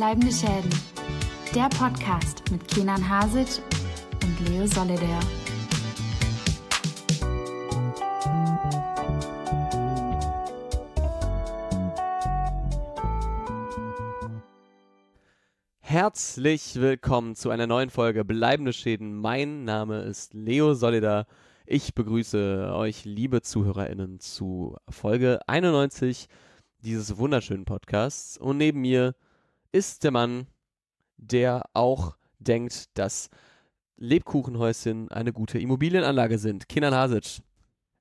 Bleibende Schäden. Der Podcast mit Kenan Hasic und Leo Solidaire. Herzlich willkommen zu einer neuen Folge Bleibende Schäden. Mein Name ist Leo Solida. Ich begrüße euch, liebe ZuhörerInnen, zu Folge 91 dieses wunderschönen Podcasts. Und neben mir ist der Mann, der auch denkt, dass Lebkuchenhäuschen eine gute Immobilienanlage sind. Kinan Hasic.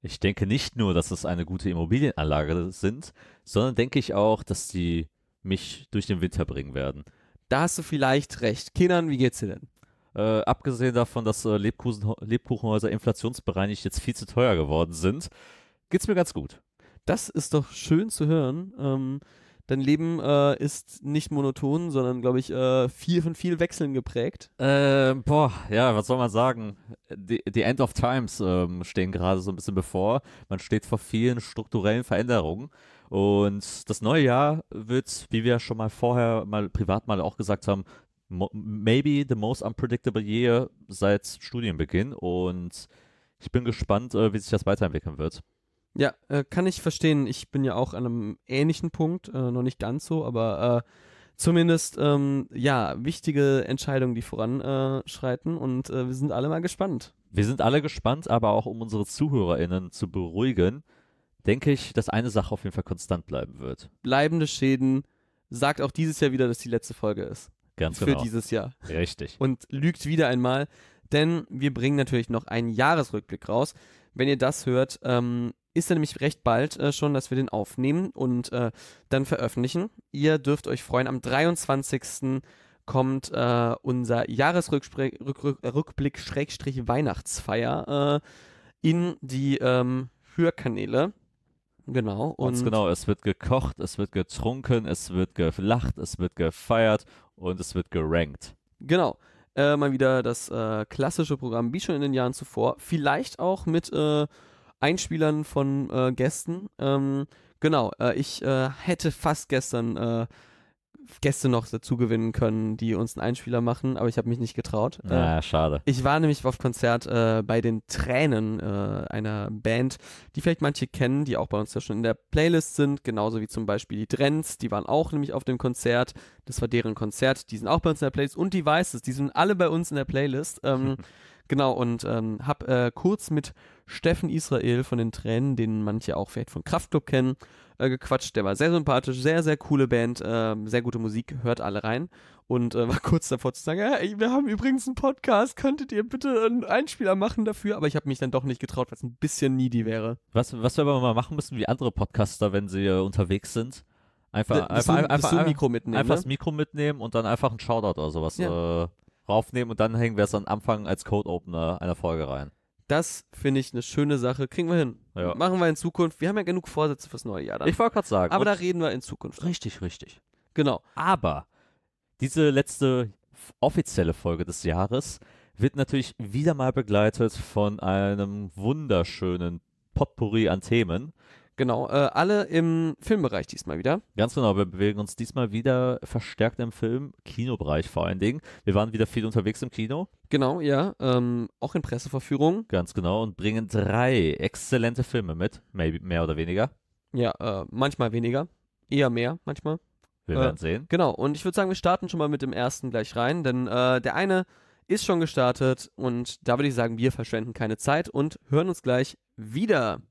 Ich denke nicht nur, dass es eine gute Immobilienanlage sind, sondern denke ich auch, dass die mich durch den Winter bringen werden. Da hast du vielleicht recht. Kinan, wie geht's dir denn? Äh, abgesehen davon, dass äh, Lebkuchen, Lebkuchenhäuser inflationsbereinigt jetzt viel zu teuer geworden sind, geht's mir ganz gut. Das ist doch schön zu hören. Ähm, dein Leben äh, ist nicht monoton, sondern, glaube ich, äh, viel von viel Wechseln geprägt. Äh, boah, ja, was soll man sagen? Die, die End of Times ähm, stehen gerade so ein bisschen bevor. Man steht vor vielen strukturellen Veränderungen. Und das neue Jahr wird, wie wir schon mal vorher mal privat mal auch gesagt haben, maybe the most unpredictable year seit Studienbeginn. Und ich bin gespannt, äh, wie sich das weiterentwickeln wird. Ja, äh, kann ich verstehen. Ich bin ja auch an einem ähnlichen Punkt, äh, noch nicht ganz so, aber äh, zumindest ähm, ja wichtige Entscheidungen, die voranschreiten und äh, wir sind alle mal gespannt. Wir sind alle gespannt, aber auch um unsere ZuhörerInnen zu beruhigen, denke ich, dass eine Sache auf jeden Fall konstant bleiben wird. Bleibende Schäden sagt auch dieses Jahr wieder, dass die letzte Folge ist. Ganz für genau. dieses Jahr. Richtig. Und lügt wieder einmal, denn wir bringen natürlich noch einen Jahresrückblick raus. Wenn ihr das hört, ähm, ist er nämlich recht bald äh, schon, dass wir den aufnehmen und äh, dann veröffentlichen. Ihr dürft euch freuen, am 23. kommt äh, unser Jahresrückblick Schrägstrich Weihnachtsfeier äh, in die ähm, Hörkanäle. Genau. Und Ganz genau, es wird gekocht, es wird getrunken, es wird gelacht, es wird gefeiert und es wird gerankt. Genau. Äh, mal wieder das äh, klassische Programm wie schon in den Jahren zuvor. Vielleicht auch mit äh, Einspielern von äh, Gästen. Ähm, genau, äh, ich äh, hätte fast gestern Gäste noch dazu gewinnen können, die uns einen Einspieler machen, aber ich habe mich nicht getraut. Na, schade. Ich war nämlich auf Konzert äh, bei den Tränen äh, einer Band, die vielleicht manche kennen, die auch bei uns ja schon in der Playlist sind, genauso wie zum Beispiel die Drenz, die waren auch nämlich auf dem Konzert. Das war deren Konzert, die sind auch bei uns in der Playlist und die Weißes, die sind alle bei uns in der Playlist. Ähm, genau, und ähm, hab äh, kurz mit Steffen Israel von den Tränen, den manche auch vielleicht von Kraftclub kennen, äh, gequatscht. Der war sehr sympathisch, sehr, sehr coole Band, äh, sehr gute Musik, hört alle rein. Und äh, war kurz davor zu sagen, hey, wir haben übrigens einen Podcast, könntet ihr bitte einen Einspieler machen dafür? Aber ich habe mich dann doch nicht getraut, weil es ein bisschen needy wäre. Was, was wir aber mal machen müssen, wie andere Podcaster, wenn sie äh, unterwegs sind. Einfach, Das einfach, du- einfach, das Mikro mitnehmen, einfach ne? das Mikro mitnehmen und dann einfach einen Shoutout oder sowas Ja. äh, raufnehmen und dann hängen wir es am Anfang als Code-Opener einer Folge rein. Das finde ich eine schöne Sache. Kriegen wir hin. Ja. Machen wir in Zukunft. Wir haben ja genug Vorsätze fürs neue Jahr dann. Ich wollte gerade sagen. Aber da reden wir in Zukunft. richtig, richtig. Genau. Aber diese letzte offizielle Folge des Jahres wird natürlich wieder mal begleitet von einem wunderschönen Potpourri an Themen. Genau. Äh, alle im Filmbereich diesmal wieder. Ganz genau, wir bewegen uns diesmal wieder verstärkt im Film, Kinobereich vor allen Dingen. Wir waren wieder viel unterwegs im Kino, Genau, ja. Ähm, auch in Presseverführung. ganz genau, und bringen drei exzellente Filme mit, maybe mehr oder weniger. Ja, äh, manchmal weniger. Eher mehr, manchmal. Wir Äh, werden sehen. Genau, und ich würde sagen, wir starten schon mal mit dem ersten gleich rein, denn äh, der eine ist schon gestartet und da würde ich sagen, wir verschwenden keine Zeit und hören uns gleich wieder.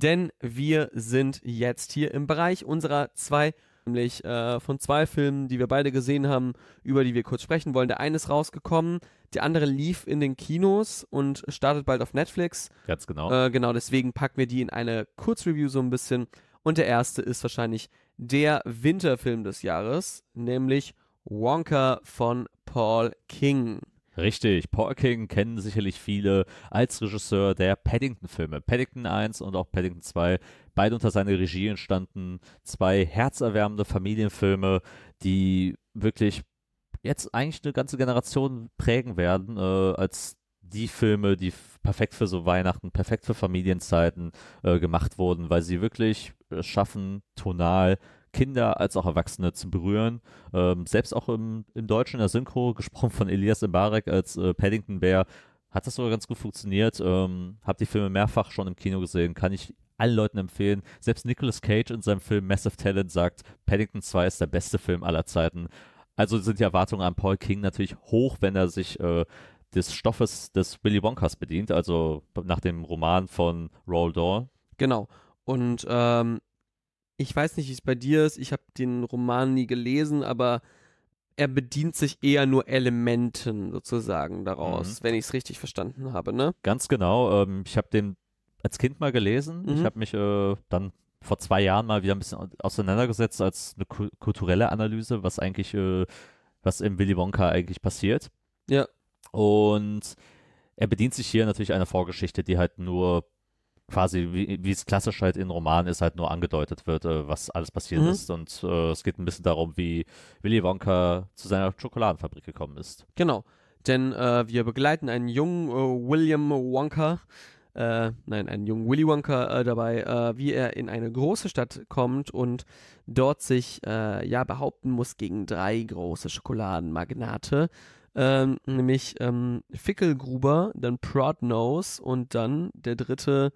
Denn wir sind jetzt hier im Bereich unserer zwei, nämlich äh, von zwei Filmen, die wir beide gesehen haben, über die wir kurz sprechen wollen. Der eine ist rausgekommen, der andere lief in den Kinos und startet bald auf Netflix. Ganz genau. Äh, genau, deswegen packen wir die in eine Kurzreview so ein bisschen. Und der erste ist wahrscheinlich der Winterfilm des Jahres, nämlich Wonka von Paul King. Richtig, Paul King kennen sicherlich viele als Regisseur der Paddington-Filme. Paddington 1 und auch Paddington 2, beide unter seiner Regie entstanden. Zwei herzerwärmende Familienfilme, die wirklich jetzt eigentlich eine ganze Generation prägen werden, äh, als die Filme, die perfekt für so Weihnachten, perfekt für Familienzeiten äh, gemacht wurden, weil sie wirklich äh, schaffen, tonal Kinder als auch Erwachsene zu berühren. Ähm, selbst auch im, im Deutschen in der Synchro, gesprochen von Elias Mbarek als äh, Paddington Bear, hat das sogar ganz gut funktioniert. Ähm, hab die Filme mehrfach schon im Kino gesehen, kann ich allen Leuten empfehlen. Selbst Nicolas Cage in seinem Film Massive Talent sagt, Paddington 2 ist der beste Film aller Zeiten. Also sind die Erwartungen an Paul King natürlich hoch, wenn er sich äh, des Stoffes des Willy Wonkas bedient, also nach dem Roman von Roald Dahl. Genau. Und ähm, ich weiß nicht, wie es bei dir ist. Ich habe den Roman nie gelesen, aber er bedient sich eher nur Elementen sozusagen daraus, wenn ich es richtig verstanden habe, ne? Ganz genau. Ähm, ich habe den als Kind mal gelesen. Ich Mhm. habe mich äh, dann vor zwei Jahren mal wieder ein bisschen au- auseinandergesetzt als eine ku kulturelle Analyse, was eigentlich, äh, was im Willy Wonka eigentlich passiert. Ja. Und er bedient sich hier natürlich einer Vorgeschichte, die halt nur quasi, wie, wie es klassisch halt in Romanen ist, halt nur angedeutet wird, äh, was alles passiert Mhm. ist. Und äh, es geht ein bisschen darum, wie Willy Wonka zu seiner Schokoladenfabrik gekommen ist. Genau. Denn äh, wir begleiten einen jungen äh, William Wonka, äh, nein, einen jungen Willy Wonka äh, dabei, äh, wie er in eine große Stadt kommt und dort sich äh, ja behaupten muss gegen drei große Schokoladenmagnate. Ähm, nämlich ähm, Fickelgruber, dann Prodnose und dann der dritte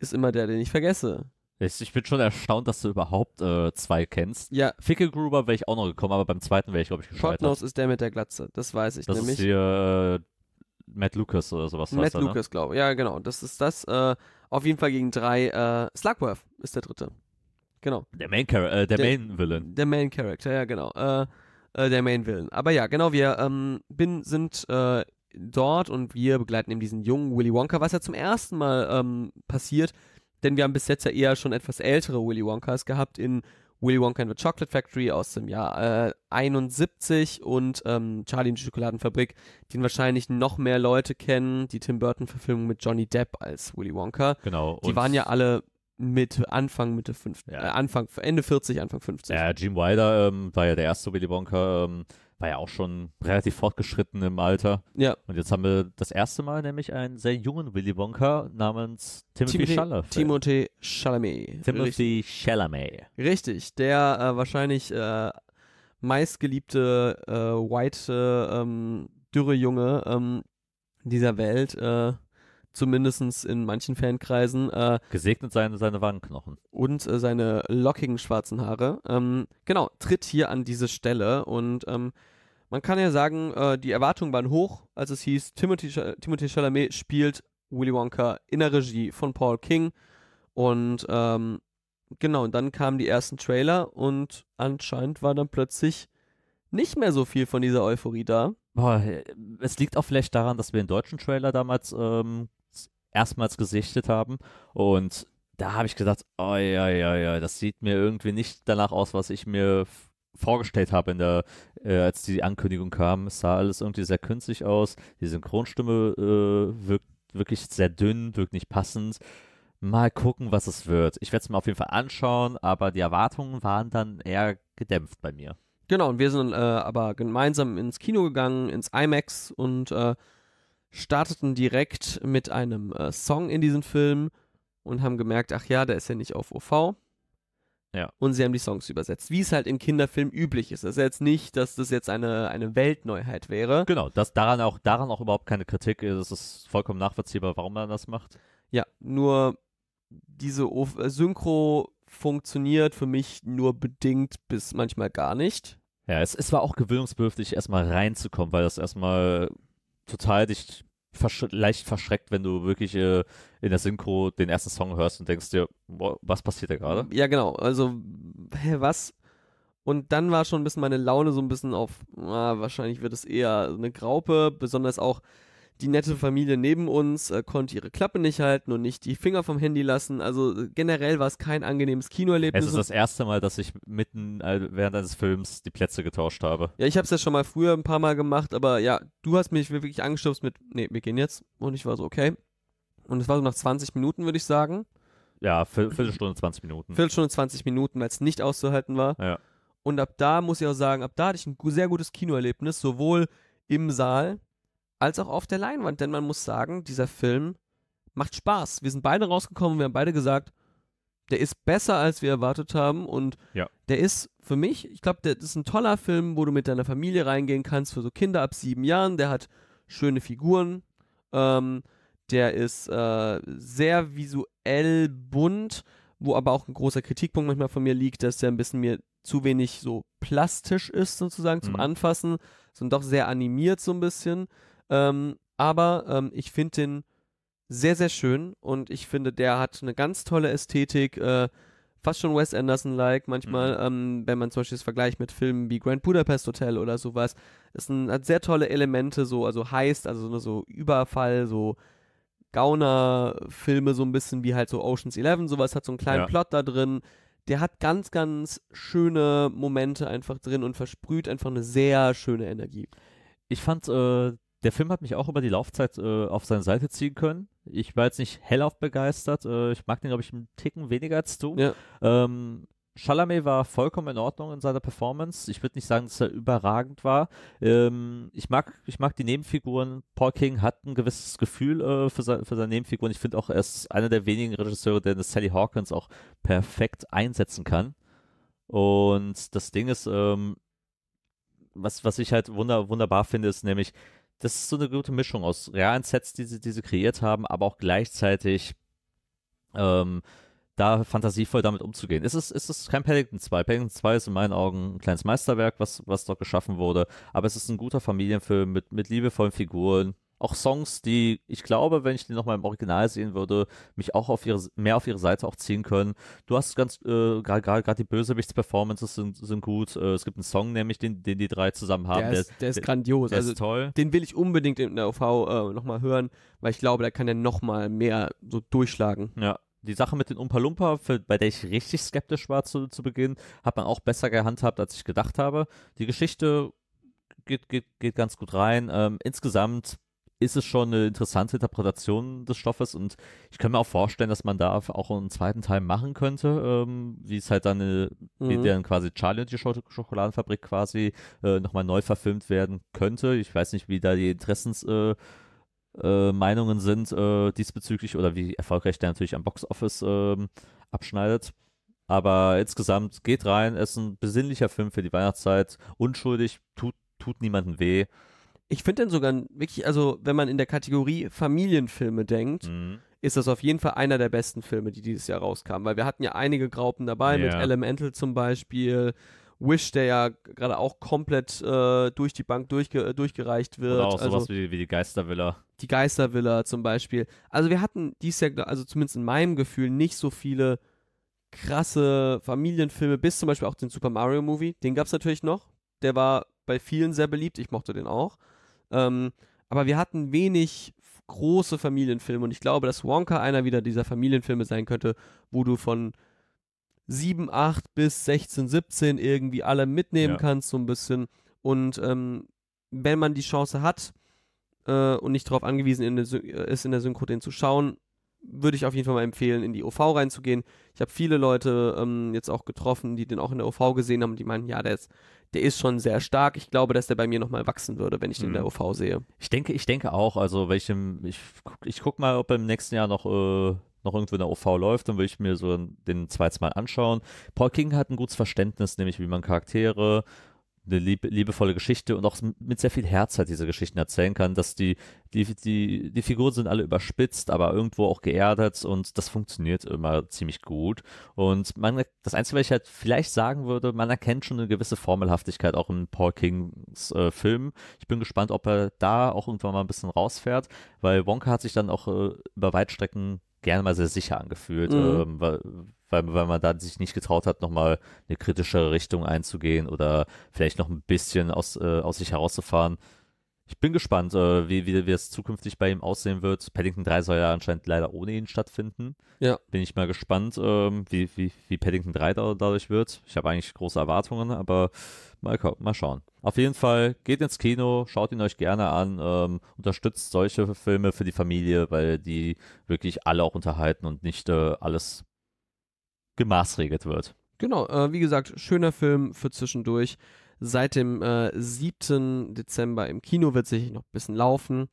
ist immer der, den ich vergesse. Ich bin schon erstaunt, dass du überhaupt äh, zwei kennst. Ja, Fickelgruber wäre ich auch noch gekommen, aber beim zweiten wäre ich, glaube ich, gescheitert. Prodnose ist der mit der Glatze, das weiß ich das nämlich. ist hier äh, Matt Lucas oder sowas. Matt er, ne? Lucas, glaube ich. Ja, genau. Das ist das. Äh, auf jeden Fall gegen drei. Äh, Slugworth ist der dritte. Genau. Der Main, Char äh, der, Der- Main Villain. Der Main Character, ja, genau. Äh, äh, der Main Villain. Aber ja, genau, wir ähm, bin, sind dort und wir begleiten eben diesen jungen Willy Wonka, was ja zum ersten Mal ähm, passiert, denn wir haben bis jetzt ja eher schon etwas ältere Willy Wonkas gehabt in Willy Wonka and the Chocolate Factory aus dem Jahr äh, 71 und ähm, Charlie und die Schokoladenfabrik, den wahrscheinlich noch mehr Leute kennen, die Tim Burton-Verfilmung mit Johnny Depp als Willy Wonka. Genau. Die waren ja alle Mitte, Anfang, Mitte 50, Ja. äh, Anfang, Ende 40, Anfang 50. Ja, Gene Wilder ähm, war ja der erste Willy Wonka, ähm, war ja auch schon relativ fortgeschritten im Alter. Ja. Und jetzt haben wir das erste Mal nämlich einen sehr jungen Willy Wonka namens Timothy, Timothy, Chalamet. Timothée Chalamet. Timothy Chalamet. richtig, der äh, wahrscheinlich äh, meistgeliebte äh, white äh, ähm, dürre Junge ähm, dieser Welt, äh, zumindest in manchen Fankreisen, äh, Gesegnet seine, seine Wangenknochen. und äh, seine lockigen schwarzen Haare. Ähm, genau, tritt hier an diese Stelle und ähm, man kann ja sagen, äh, die Erwartungen waren hoch, als es hieß, Timothy, Timothée Chalamet spielt Willy Wonka in der Regie von Paul King und ähm, genau, und dann kamen die ersten Trailer und anscheinend war dann plötzlich nicht mehr so viel von dieser Euphorie da. Boah, äh, es liegt auch vielleicht daran, dass wir den deutschen Trailer damals ähm, erstmals gesichtet haben und da habe ich gedacht, oh ja, ja, ja, das sieht mir irgendwie nicht danach aus, was ich mir vorgestellt habe, in der, äh, als die Ankündigung kam. Es sah alles irgendwie sehr künstlich aus. Die Synchronstimme äh, wirkt wirklich sehr dünn, wirkt nicht passend. Mal gucken, was es wird. Ich werde es mir auf jeden Fall anschauen, aber die Erwartungen waren dann eher gedämpft bei mir. Genau, und wir sind äh, aber gemeinsam ins Kino gegangen, ins IMAX und äh, starteten direkt mit einem äh, Song in diesen Film und haben gemerkt, ach ja, der ist ja nicht auf OV. Ja. Und sie haben die Songs übersetzt, wie es halt im Kinderfilm üblich ist. Das ist jetzt nicht, dass das jetzt eine, eine Weltneuheit wäre. Genau, das daran auch, daran auch überhaupt keine Kritik. Es ist vollkommen nachvollziehbar, warum man das macht. Ja, nur diese o äh, Synchro funktioniert für mich nur bedingt bis manchmal gar nicht. Ja, es, es war auch gewöhnungsbedürftig, erstmal reinzukommen, weil das erstmal total dich versch leicht verschreckt, wenn du wirklich äh, in der Synchro den ersten Song hörst und denkst dir, boah, was passiert da gerade? Ja, genau. Also, hä, was? Und dann war schon ein bisschen meine Laune so ein bisschen auf, ah, wahrscheinlich wird es eher eine Graupe, besonders auch die nette Familie neben uns äh, konnte ihre Klappe nicht halten und nicht die Finger vom Handy lassen. Also äh, generell war es kein angenehmes Kinoerlebnis. Es ist das erste Mal, dass ich mitten äh, während eines Films die Plätze getauscht habe. ja, ich habe es ja schon mal früher ein paar Mal gemacht, aber ja, du hast mich wirklich angestupst mit, nee, wir gehen jetzt. Und ich war so, okay. Und es war so nach 20 Minuten, würde ich sagen. Ja, Viertel- Viertelstunde, 20 Minuten. Viertelstunde, 20 Minuten, weil es nicht auszuhalten war. Ja. Und ab da muss ich auch sagen, ab da hatte ich ein sehr gutes Kinoerlebnis, sowohl im Saal als auch auf der Leinwand. Denn man muss sagen, dieser Film macht Spaß. Wir sind beide rausgekommen, wir haben beide gesagt, der ist besser, als wir erwartet haben. Und Ja. der ist für mich, ich glaube, der ist ein toller Film, wo du mit deiner Familie reingehen kannst für so Kinder ab sieben Jahren. Der hat schöne Figuren. Ähm, der ist äh, sehr visuell bunt, wo aber auch ein großer Kritikpunkt manchmal von mir liegt, dass der ein bisschen mir zu wenig so plastisch ist, sozusagen zum Mhm. Anfassen, sondern doch sehr animiert so ein bisschen. Ähm, aber ähm, ich finde den sehr, sehr schön und ich finde, der hat eine ganz tolle Ästhetik, äh, fast schon Wes Anderson-like manchmal, ähm, wenn man zum Beispiel das vergleicht mit Filmen wie Grand Budapest Hotel oder sowas. Es ein, hat sehr tolle Elemente, so, also heißt, also so, so Überfall, so Gauner-Filme, so ein bisschen wie halt so Ocean's Eleven, sowas hat so einen kleinen Ja. Plot da drin. Der hat ganz, ganz schöne Momente einfach drin und versprüht einfach eine sehr schöne Energie. Ich fand, äh, der Film hat mich auch über die Laufzeit äh, auf seine Seite ziehen können. Ich war jetzt nicht hellauf begeistert. Äh, ich mag den, glaube ich, einen Ticken weniger als du. Ja. Ähm, Chalamet war vollkommen in Ordnung in seiner Performance. Ich würde nicht sagen, dass er überragend war. Ähm, ich, mag, ich mag die Nebenfiguren. Paul King hat ein gewisses Gefühl äh, für, se für seine Nebenfiguren. Ich finde auch, er ist einer der wenigen Regisseure, der eine Sally Hawkins auch perfekt einsetzen kann. Und das Ding ist, ähm, was, was ich halt wunder, wunderbar finde, ist nämlich, das ist so eine gute Mischung aus realen Sets, die sie, die sie kreiert haben, aber auch gleichzeitig ähm, da fantasievoll damit umzugehen. Es ist, es kein Paddington 2. Paddington 2 ist in meinen Augen ein kleines Meisterwerk, was, was dort geschaffen wurde, aber es ist ein guter Familienfilm mit, mit liebevollen Figuren. Auch Songs, die ich glaube, wenn ich die nochmal im Original sehen würde, mich auch auf ihre, mehr auf ihre Seite auch ziehen können. Du hast ganz, äh, gerade die Bösewichts-Performances sind, sind gut. Äh, es gibt einen Song, nämlich, den, den die drei zusammen haben. der, ist, der ist grandios. der also ist toll. den will ich unbedingt in der OV äh, nochmal hören, weil ich glaube, da kann er nochmal mehr so durchschlagen. Ja, die Sache mit den Umpa Lumpa, für, bei der ich richtig skeptisch war zu, zu Beginn, hat man auch besser gehandhabt, als ich gedacht habe. Die Geschichte geht, geht, geht ganz gut rein. Ähm, insgesamt ist es schon eine interessante Interpretation des Stoffes und ich kann mir auch vorstellen, dass man da auch einen zweiten Teil machen könnte, ähm, wie es halt dann, äh, wie Mhm. dann quasi Charlie und die Schoko- Schokoladenfabrik quasi äh, nochmal neu verfilmt werden könnte. Ich weiß nicht, wie da die Interessens äh, äh, Meinungen sind äh, diesbezüglich oder wie erfolgreich der natürlich am Boxoffice ähm, abschneidet. Aber insgesamt geht rein, es ist ein besinnlicher Film für die Weihnachtszeit, unschuldig, tut, tut niemandem weh. Ich finde den sogar wirklich, also wenn man in der Kategorie Familienfilme denkt, Mhm. ist das auf jeden Fall einer der besten Filme, die dieses Jahr rauskamen. Weil wir hatten ja einige Graupen dabei, mit Ja. Elemental zum Beispiel, Wish, der ja gerade auch komplett äh, durch die Bank durchge durchgereicht wird. Oder auch also sowas wie, wie die Geistervilla. die Geistervilla zum Beispiel. Also wir hatten dies Jahr, also zumindest in meinem Gefühl, nicht so viele krasse Familienfilme, bis zum Beispiel auch den Super Mario Movie. Den gab es natürlich noch. Der war bei vielen sehr beliebt. Ich mochte den auch. Ähm, aber wir hatten wenig große Familienfilme und ich glaube, dass Wonka einer wieder dieser Familienfilme sein könnte, wo du von 7, 8 bis 16, 17 irgendwie alle mitnehmen Ja. kannst, so ein bisschen. Und ähm, wenn man die Chance hat äh, und nicht darauf angewiesen in äh, ist, in der Synchro den zu schauen, würde ich auf jeden Fall mal empfehlen, in die OV reinzugehen. Ich habe viele Leute ähm, jetzt auch getroffen, die den auch in der OV gesehen haben die meinten, ja, der ist, der ist schon sehr stark. Ich glaube, dass der bei mir nochmal wachsen würde, wenn ich den in der Mhm. OV sehe. Ich denke, ich denke auch, also welchem, ich, ich guck mal, ob er im nächsten Jahr noch, äh, noch irgendwo in der OV läuft, dann will ich mir so den zweites Mal anschauen. Paul King hat ein gutes Verständnis, nämlich wie man Charaktere, eine lieb, liebevolle Geschichte und auch mit sehr viel Herz halt diese Geschichten erzählen kann, dass die, die, die, die Figuren sind alle überspitzt, aber irgendwo auch geerdet und das funktioniert immer ziemlich gut. Und man, das Einzige, was ich halt vielleicht sagen würde, man erkennt schon eine gewisse Formelhaftigkeit auch in Paul Kings äh, Filmen. Ich bin gespannt, ob er da auch irgendwann mal ein bisschen rausfährt, weil Wonka hat sich dann auch äh, über Weitstrecken gerne mal sehr sicher angefühlt, Mhm. ähm, weil, weil, weil man da sich nicht getraut hat, nochmal eine kritischere Richtung einzugehen oder vielleicht noch ein bisschen aus, äh, aus sich herauszufahren. Ich bin gespannt, äh, wie, wie, wie es zukünftig bei ihm aussehen wird. Paddington 3 soll ja anscheinend leider ohne ihn stattfinden. Ja. Bin ich mal gespannt, ähm, wie, wie, wie Paddington 3 da, dadurch wird. Ich habe eigentlich große Erwartungen, aber mal, mal schauen. Auf jeden Fall geht ins Kino, schaut ihn euch gerne an, ähm, unterstützt solche Filme für die Familie, weil die wirklich alle auch unterhalten und nicht äh, alles gemaßregelt wird. Genau, äh, wie gesagt, schöner Film für zwischendurch. Seit dem äh, 7. Dezember im Kino, wird sicherlich noch ein bisschen laufen.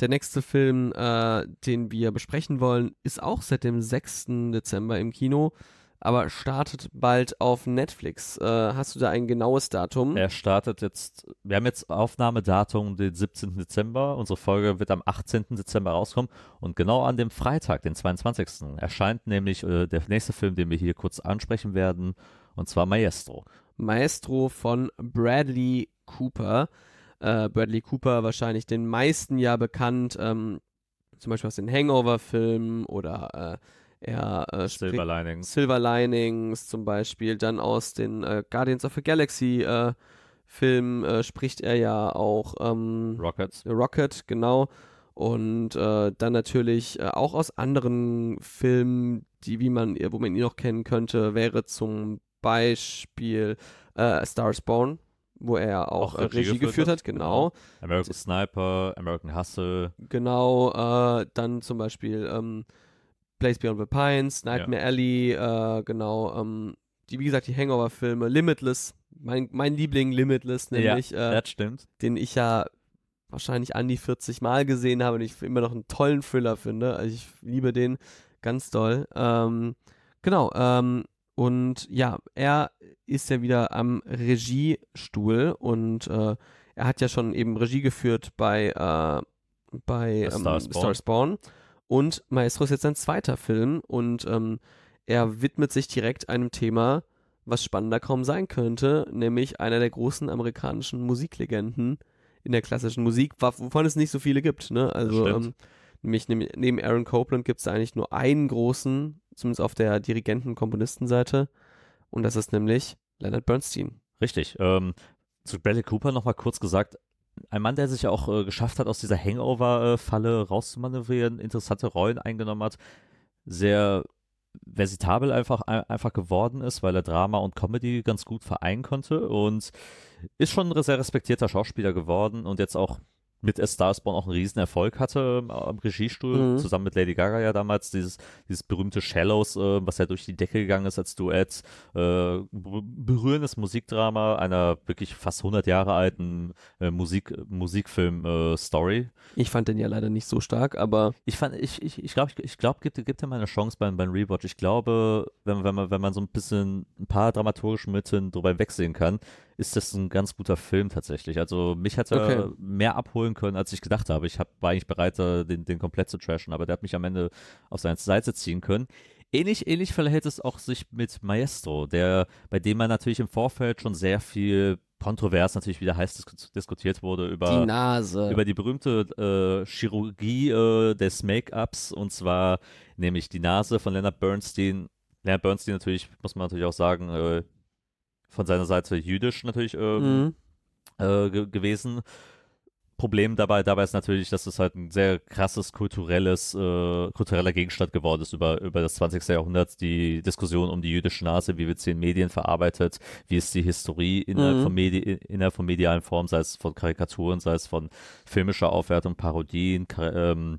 Der nächste Film, äh, den wir besprechen wollen, ist auch seit dem 6. Dezember im Kino, aber startet bald auf Netflix. Äh, hast du da ein genaues Datum? Er startet jetzt, wir haben jetzt Aufnahmedatum den 17. Dezember. Unsere Folge wird am 18. Dezember rauskommen. Und genau an dem Freitag, den 22. erscheint nämlich äh, der nächste Film, den wir hier kurz ansprechen werden, und zwar Maestro. Maestro von Bradley Cooper. Äh, Bradley Cooper wahrscheinlich den meisten ja bekannt, ähm, zum Beispiel aus den Hangover-Filmen oder äh, er äh, Silver Linings. Silver Linings zum Beispiel, dann aus den äh, Guardians of the Galaxy äh, Filmen äh, spricht er ja auch ähm, Rockets. Rocket, genau. Und dann natürlich auch aus anderen Filmen, die, wie man, wo man ihn noch kennen könnte, wäre zum Beispiel äh, Star is Born, wo er auch, Auch äh, Regie Regie, geführt hat, hat, genau. American Sniper, American Hustle. Genau, äh, dann zum Beispiel ähm, Place Beyond the Pines, Nightmare Alley, äh, genau, ähm, die, wie gesagt, die Hangover-Filme, Limitless, mein, mein Liebling Limitless, nämlich, ja, äh, das stimmt. den ich ja wahrscheinlich an die 40 Mal gesehen habe und ich immer noch einen tollen Thriller finde. Also ich liebe den ganz doll. Ähm, genau, ähm, und ja, er ist ja wieder am Regiestuhl und äh, er hat ja schon eben Regie geführt bei, äh, bei ähm, Star Born. Star Born. Und Maestro ist jetzt sein zweiter Film und ähm, er widmet sich direkt einem Thema, was spannender kaum sein könnte, nämlich einer der großen amerikanischen Musiklegenden in der klassischen Musik, wovon es nicht so viele gibt. Ne? Also ähm, nämlich neben, Aaron Copland gibt es eigentlich nur einen großen, zumindest auf der Dirigenten-Komponistenseite, und das ist nämlich Leonard Bernstein. Richtig. Ähm, zu Bradley Cooper nochmal kurz gesagt. Ein Mann, der sich auch äh, geschafft hat, aus dieser Hangover-Falle rauszumanövrieren, interessante Rollen eingenommen hat, sehr versitabel einfach, ein- einfach geworden ist, weil er Drama und Comedy ganz gut vereinen konnte und ist schon ein sehr respektierter Schauspieler geworden und jetzt auch mit A Star Born auch einen riesen Erfolg hatte ähm, am Regiestuhl, Mhm. zusammen mit Lady Gaga ja damals, dieses, dieses berühmte Shallows, äh, was ja durch die Decke gegangen ist als Duett, äh, ber- berührendes Musikdrama einer wirklich fast 100 Jahre alten äh, Musik, Musikfilm-Story. Ich fand den ja leider nicht so stark, aber Ich fand, ich, ich, ich glaube, ich, ich glaub, gibt, gibt ihm mal eine Chance beim, beim Rewatch. Ich glaube, wenn, wenn, man, wenn man so ein bisschen ein paar dramaturgische Mittel drüber wegsehen kann, ist das ein ganz guter Film tatsächlich. Also mich hat er Okay. mehr abholen können, als ich gedacht habe. Ich hab, war eigentlich bereit, den, den komplett zu trashen, aber der hat mich am Ende auf seine Seite ziehen können. Ähnlich, ähnlich verhält es auch sich mit Maestro, der, bei dem man natürlich im Vorfeld schon sehr viel kontrovers natürlich wieder heiß dis diskutiert wurde über die Nase. über die berühmte äh, Chirurgie äh, des Make-ups und zwar nämlich die Nase von Leonard Bernstein. Leonard Bernstein natürlich, muss man natürlich auch sagen, äh, von seiner Seite jüdisch natürlich ähm, mhm. äh, ge gewesen. Problem dabei, dabei ist natürlich, dass es halt ein sehr krasses kulturelles, äh, kultureller Gegenstand geworden ist über, über das 20. Jahrhundert, die Diskussion um die jüdische Nase, wie wird sie in Medien verarbeitet, wie ist die Historie innerhalb, Mhm. von, Medi innerhalb von medialen Formen, sei es von Karikaturen, sei es von filmischer Aufwertung, Parodien, ähm,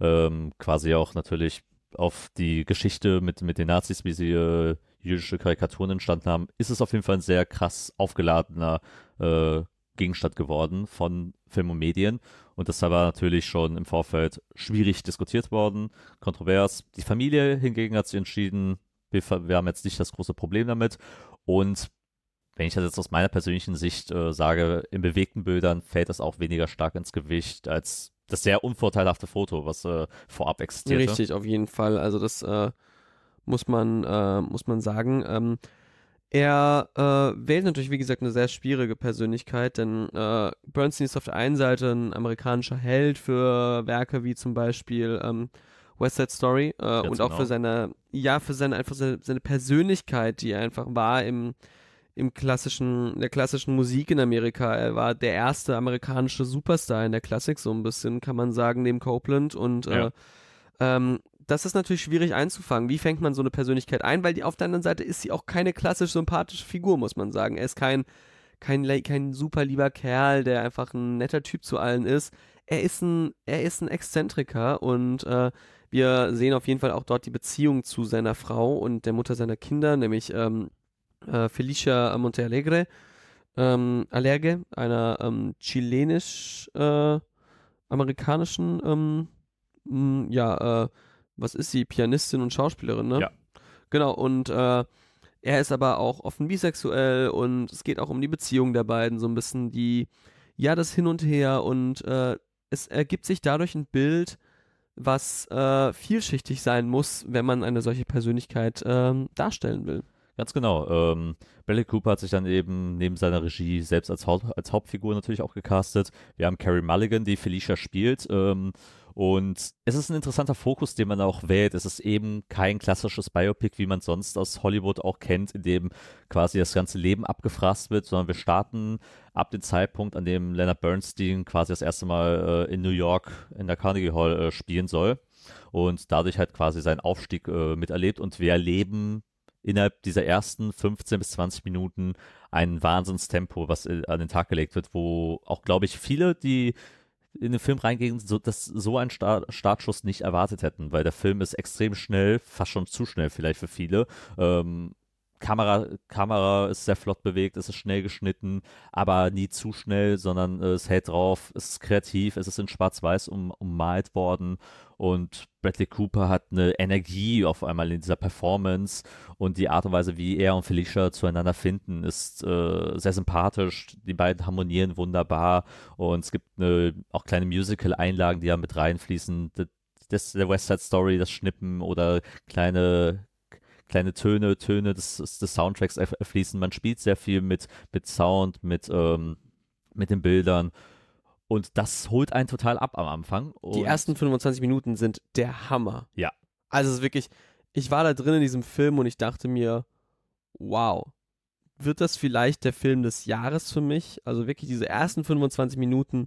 ähm, quasi auch natürlich auf die Geschichte mit, mit den Nazis, wie sie äh, jüdische Karikaturen entstanden haben, ist es auf jeden Fall ein sehr krass aufgeladener äh, Gegenstand geworden von Film und Medien. Und das war natürlich schon im Vorfeld schwierig diskutiert worden, kontrovers. Die Familie hingegen hat sich entschieden, wir, wir haben jetzt nicht das große Problem damit. Und wenn ich das jetzt aus meiner persönlichen Sicht äh, sage, in bewegten Bildern fällt das auch weniger stark ins Gewicht als das sehr unvorteilhafte Foto, was äh, vorab existierte. Richtig, auf jeden Fall. Also das äh, muss man äh, muss man sagen. Ähm, er äh, wählt natürlich, wie gesagt, eine sehr schwierige Persönlichkeit, denn äh, Bernstein ist auf der einen Seite ein amerikanischer Held für Werke wie zum Beispiel ähm, West Side Story äh, und auch genau. für seine, ja, für seine einfach seine, seine Persönlichkeit, die er einfach war im im klassischen, in der klassischen Musik in Amerika. Er war der erste amerikanische Superstar in der Klassik, so ein bisschen, kann man sagen, neben Copeland. Und Ja. äh, ähm, das ist natürlich schwierig einzufangen. Wie fängt man so eine Persönlichkeit ein? Weil die auf der anderen Seite ist sie auch keine klassisch sympathische Figur, muss man sagen. Er ist kein, kein, kein super lieber Kerl, der einfach ein netter Typ zu allen ist. Er ist ein, er ist ein Exzentriker und äh, wir sehen auf jeden Fall auch dort die Beziehung zu seiner Frau und der Mutter seiner Kinder, nämlich ähm, äh, Felicia Montealegre. ähm, Allerge, einer ähm, chilenisch-amerikanischen, ähm, m, ja, äh, was ist sie, Pianistin und Schauspielerin, ne? Ja. Genau, und äh, er ist aber auch offen bisexuell und es geht auch um die Beziehung der beiden, so ein bisschen die, ja, das Hin und Her und äh, es ergibt sich dadurch ein Bild, was äh, vielschichtig sein muss, wenn man eine solche Persönlichkeit ähm, darstellen will. Ganz genau. Ähm, Bradley Cooper hat sich dann eben neben seiner Regie selbst als, Haupt, als Hauptfigur natürlich auch gecastet. Wir haben Carrie Mulligan, die Felicia spielt. Ähm, und es ist ein interessanter Fokus, den man auch wählt. Es ist eben kein klassisches Biopic, wie man sonst aus Hollywood auch kennt, in dem quasi das ganze Leben abgefrasst wird, sondern wir starten ab dem Zeitpunkt, an dem Leonard Bernstein quasi das erste Mal äh, in New York in der Carnegie Hall äh, spielen soll und dadurch halt quasi seinen Aufstieg äh, miterlebt und wir erleben innerhalb dieser ersten 15 bis 20 Minuten ein Wahnsinnstempo, was äh, an den Tag gelegt wird, wo auch, glaube ich, viele, die in den Film reingehen, so, dass so einen Start Startschuss nicht erwartet hätten, weil der Film ist extrem schnell, fast schon zu schnell vielleicht für viele. Ähm, Kamera, Kamera ist sehr flott bewegt, es ist schnell geschnitten, aber nie zu schnell, sondern äh, es hält drauf, es ist kreativ, es ist in Schwarz-Weiß um, ummalt worden und Bradley Cooper hat eine Energie auf einmal in dieser Performance und die Art und Weise, wie er und Felicia zueinander finden, ist äh, sehr sympathisch. Die beiden harmonieren wunderbar und es gibt eine, auch kleine Musical-Einlagen, die da mit reinfließen. Das, der West Side Story, das Schnippen oder kleine kleine Töne, Töne des, des Soundtracks erfließen. Man spielt sehr viel mit, mit Sound, mit, ähm, mit den Bildern. Und das holt einen total ab am Anfang. Und Die ersten 25 Minuten sind der Hammer. Ja. Also es ist wirklich, ich war da drin in diesem Film und ich dachte mir, wow, wird das vielleicht der Film des Jahres für mich? Also wirklich diese ersten 25 Minuten,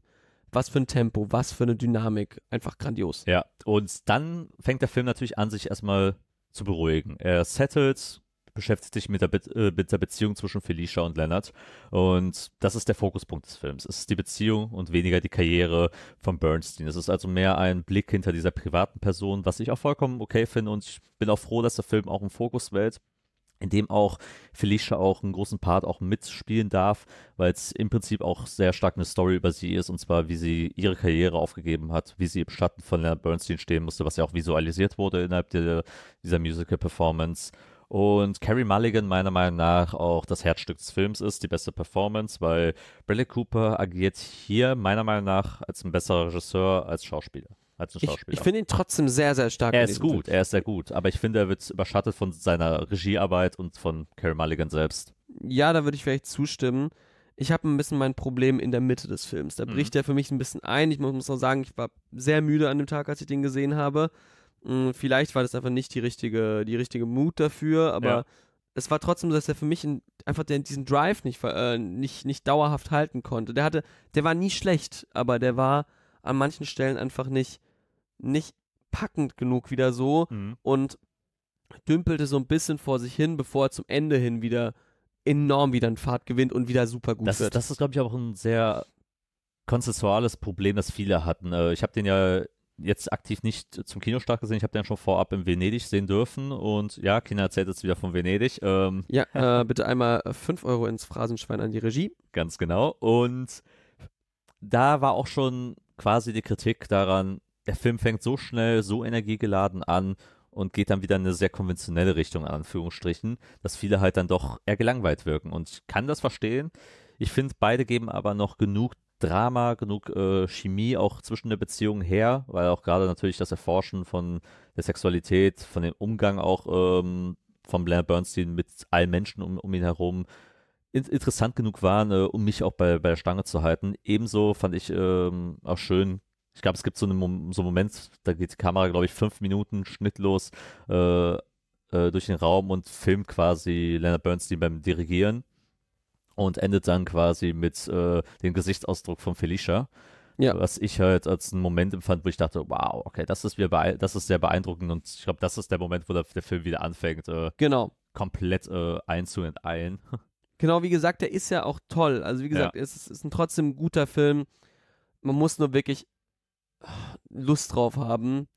was für ein Tempo, was für eine Dynamik, einfach grandios. Ja, und dann fängt der Film natürlich an, sich erstmal zu beruhigen. Er settelt, beschäftigt sich mit der, Be äh, mit der Beziehung zwischen Felicia und Leonard. Und das ist der Fokuspunkt des Films. Es ist die Beziehung und weniger die Karriere von Bernstein. Es ist also mehr ein Blick hinter dieser privaten Person, was ich auch vollkommen okay finde. Und ich bin auch froh, dass der Film auch einen Fokus wählt in dem auch Felicia auch einen großen Part auch mitspielen darf, weil es im Prinzip auch sehr stark eine Story über sie ist, und zwar wie sie ihre Karriere aufgegeben hat, wie sie im Schatten von Leonard Bernstein stehen musste, was ja auch visualisiert wurde innerhalb der, dieser Musical-Performance. Und Carrie Mulligan meiner Meinung nach auch das Herzstück des Films ist, die beste Performance, weil Bradley Cooper agiert hier meiner Meinung nach als ein besserer Regisseur als Schauspieler. Als ein Ich, Schauspieler. ich finde ihn trotzdem sehr, sehr stark. er ist gut, er ist sehr gut, aber ich finde, er wird überschattet von seiner Regiearbeit und von Carrie Mulligan selbst. Film. Ja, da würde ich vielleicht zustimmen. Ich habe ein bisschen mein Problem in der Mitte des Films. Da Mhm. bricht er für mich ein bisschen ein. Ich muss, auch sagen, ich war sehr müde an dem Tag, als ich den gesehen habe. Hm, Vielleicht war das einfach nicht die richtige, die richtige Mut dafür, aber Ja. es war trotzdem so, dass er für mich in, einfach den, diesen Drive nicht, äh, nicht, nicht dauerhaft halten konnte. Der hatte, der war nie schlecht, aber der war an manchen Stellen einfach nicht, nicht packend genug wieder so und dümpelte so ein bisschen vor sich hin, bevor er zum Ende hin wieder enorm wieder an Fahrt gewinnt und wieder super gut Das, wird. ist- das ist, glaube ich, auch ein sehr konzessuales Problem, das viele hatten. Äh, Ich habe den ja jetzt aktiv nicht zum Kinostart gesehen, ich habe den schon vorab in Venedig sehen dürfen und ja, Kinder erzählt jetzt wieder von Venedig. Ähm, ja, äh, bitte einmal 5 Euro ins Phrasenschwein an die Regie. Ganz genau. Und da war auch schon quasi die Kritik daran, der Film fängt so schnell, so energiegeladen an und geht dann wieder in eine sehr konventionelle Richtung, in Anführungsstrichen, dass viele halt dann doch eher gelangweilt wirken. Und ich kann das verstehen. Ich finde, beide geben aber noch genug Drama, genug äh, Chemie auch zwischen der Beziehung her, weil auch gerade natürlich das Erforschen von der Sexualität, von dem Umgang auch ähm, von Leonard Bernstein mit allen Menschen um, um ihn herum in interessant genug waren, äh, um mich auch bei, bei der Stange zu halten. Ebenso fand ich ähm, auch schön, ich glaube, es gibt so einen, so einen Moment, da geht die Kamera, glaube ich, fünf Minuten schnittlos äh, äh, durch den Raum und filmt quasi Leonard Bernstein beim Dirigieren und endet dann quasi mit äh, dem Gesichtsausdruck von Felicia. Ja. Was ich halt als einen Moment empfand, wo ich dachte, wow, okay, das ist, wieder das ist sehr beeindruckend und ich glaube, das ist der Moment, wo der, der Film wieder anfängt, äh, Genau. komplett äh, einzuenteilen. Genau, wie gesagt, der ist ja auch toll. Also wie gesagt, es ist, ist ein trotzdem guter Film. Man muss nur wirklich Lust drauf haben.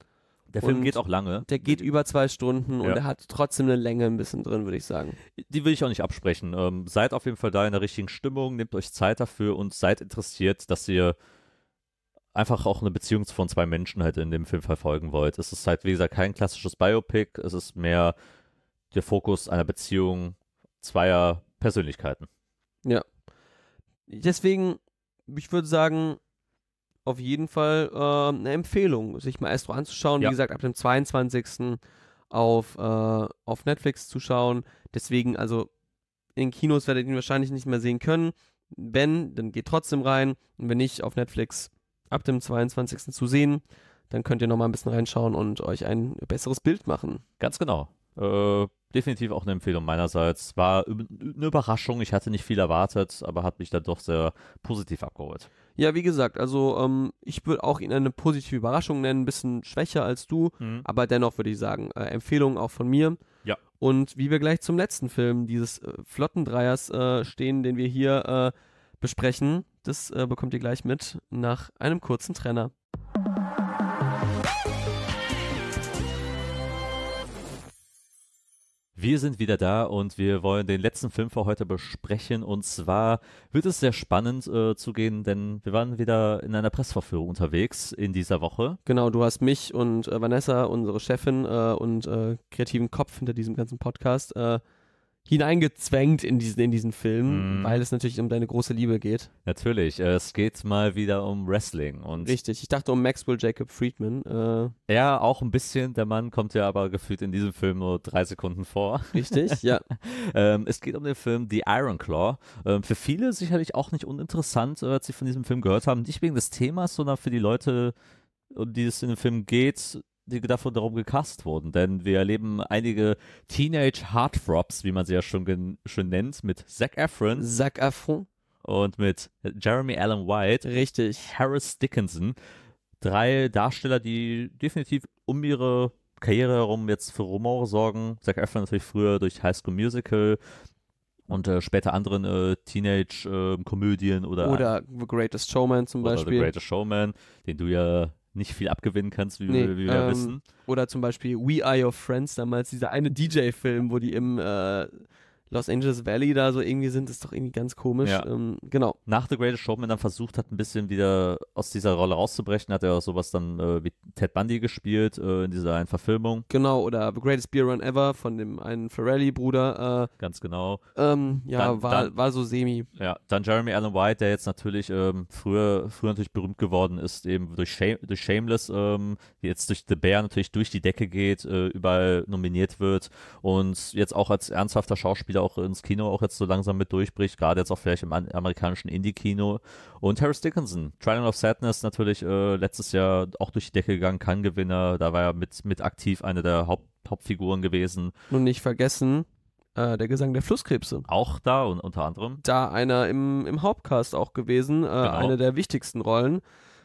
Der Film Und geht auch lange. Der geht über zwei Stunden und Ja. er hat trotzdem eine Länge ein bisschen drin, würde ich sagen. Die will ich auch nicht absprechen. Ähm, seid auf jeden Fall da in der richtigen Stimmung, nehmt euch Zeit dafür und seid interessiert, dass ihr einfach auch eine Beziehung von zwei Menschen halt in dem Film verfolgen wollt. Es ist halt, wie gesagt, kein klassisches Biopic, es ist mehr der Fokus einer Beziehung zweier Persönlichkeiten. Deswegen, ich würde sagen, auf jeden Fall äh, eine Empfehlung, sich mal Astro anzuschauen. Ja. Wie gesagt, ab dem 22. auf, äh, auf Netflix zu schauen. Deswegen, also in Kinos werdet ihr ihn wahrscheinlich nicht mehr sehen können. Wenn, dann geht trotzdem rein. Und wenn nicht, auf Netflix ab dem 22. zu sehen, dann könnt ihr nochmal ein bisschen reinschauen und euch ein besseres Bild machen. Ganz genau. Äh, definitiv auch eine Empfehlung meinerseits. War eine Überraschung, ich hatte nicht viel erwartet, aber hat mich dann doch sehr positiv abgeholt. Ja, wie gesagt, also ähm, ich würde auch ihn eine positive Überraschung nennen, ein bisschen schwächer als du, aber dennoch würde ich sagen, äh, Empfehlung auch von mir. Ja. Und wie wir gleich zum letzten Film dieses äh, Flottendreiers äh, stehen, den wir hier äh, besprechen, das äh, bekommt ihr gleich mit nach einem kurzen Trenner. Wir sind wieder da und wir wollen den letzten Film für heute besprechen. Und zwar wird es sehr spannend äh, zu gehen, denn wir waren wieder in einer Pressverführung unterwegs in dieser Woche. Genau, du hast mich und äh, Vanessa, unsere Chefin äh, und äh, kreativen Kopf hinter diesem ganzen Podcast, äh, hineingezwängt in diesen, in diesen Film, Mhm. weil es natürlich um deine große Liebe geht. Natürlich, äh, es geht mal wieder um Wrestling. Und Richtig, ich dachte um Maxwell Jacob Friedman. Äh, ja, auch ein bisschen. Der Mann kommt ja aber gefühlt in diesem Film nur drei Sekunden vor. richtig, ja. Ähm, es geht um den Film The Iron Claw. Ähm, für viele sicherlich auch nicht uninteressant, äh, als sie von diesem Film gehört haben. Nicht wegen des Themas, sondern für die Leute, um die es in dem Film geht, die davon darum gecast wurden. Denn wir erleben einige Teenage Heartthrobs, wie man sie ja schon, schon nennt, mit Zac Efron Zac Efron. und mit Jeremy Allen White. Richtig. Harris Dickinson. Drei Darsteller, die definitiv um ihre Karriere herum jetzt für Rumore sorgen. Zac Efron natürlich früher durch High School Musical und äh, später anderen äh, Teenage-Komödien oder, Oder The Greatest Showman zum oder The Beispiel. Greatest Showman, den du ja nicht viel abgewinnen kannst, wie, Nee, wir, wie wir ähm, wissen. Oder zum Beispiel We Are Your Friends, damals dieser eine DJ-Film, wo die im äh, Los Angeles Valley da so irgendwie sind, ist doch irgendwie ganz komisch. Ja. Ähm, genau. Nach The Greatest Showman dann versucht hat, ein bisschen wieder aus dieser Rolle rauszubrechen, hat er auch sowas dann äh, wie Ted Bundy gespielt äh, in dieser einen Verfilmung. Genau, oder The Greatest Beer Run Ever von dem einen Ferrelli-Bruder. Ganz genau. Äh, ähm, ja, Dann- war, dann- war so semi. Ja, dann Jeremy Allen White, der jetzt natürlich ähm, früher, früher natürlich berühmt geworden ist, eben durch, Shame, durch Shameless, ähm, jetzt durch The Bear natürlich durch die Decke geht, äh, überall nominiert wird und jetzt auch als ernsthafter Schauspieler auch ins Kino auch jetzt so langsam mit durchbricht, gerade jetzt auch vielleicht im an amerikanischen Indie-Kino. Und Harris Dickinson, Triangle of Sadness natürlich äh, letztes Jahr auch durch die Decke gegangen, Cannes-Gewinner, da war er mit, mit aktiv eine der Haupt, Hauptfiguren gewesen. Und nicht vergessen, äh, der Gesang der Flusskrebse. Auch da und unter anderem. Da einer im, im Hauptcast auch gewesen, äh, Genau. eine der wichtigsten Rollen.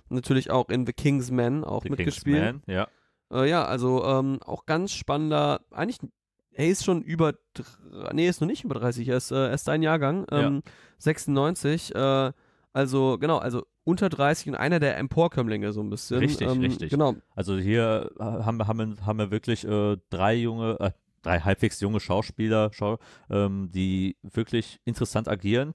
Natürlich auch in The King's Man auch The mitgespielt. Kingsman, ja. Äh, ja, also ähm, auch ganz spannender, eigentlich, er ist schon über, nee, er ist noch nicht über 30, er ist, äh, er ist ein Jahrgang, ähm, 96, äh, also genau, also unter 30 und einer der Emporkömmlinge so ein bisschen. Richtig, ähm, richtig. Genau, Also hier äh, haben wir, haben haben wir wirklich äh, drei junge, äh, drei halbwegs junge Schauspieler, Schau, ähm, die wirklich interessant agieren.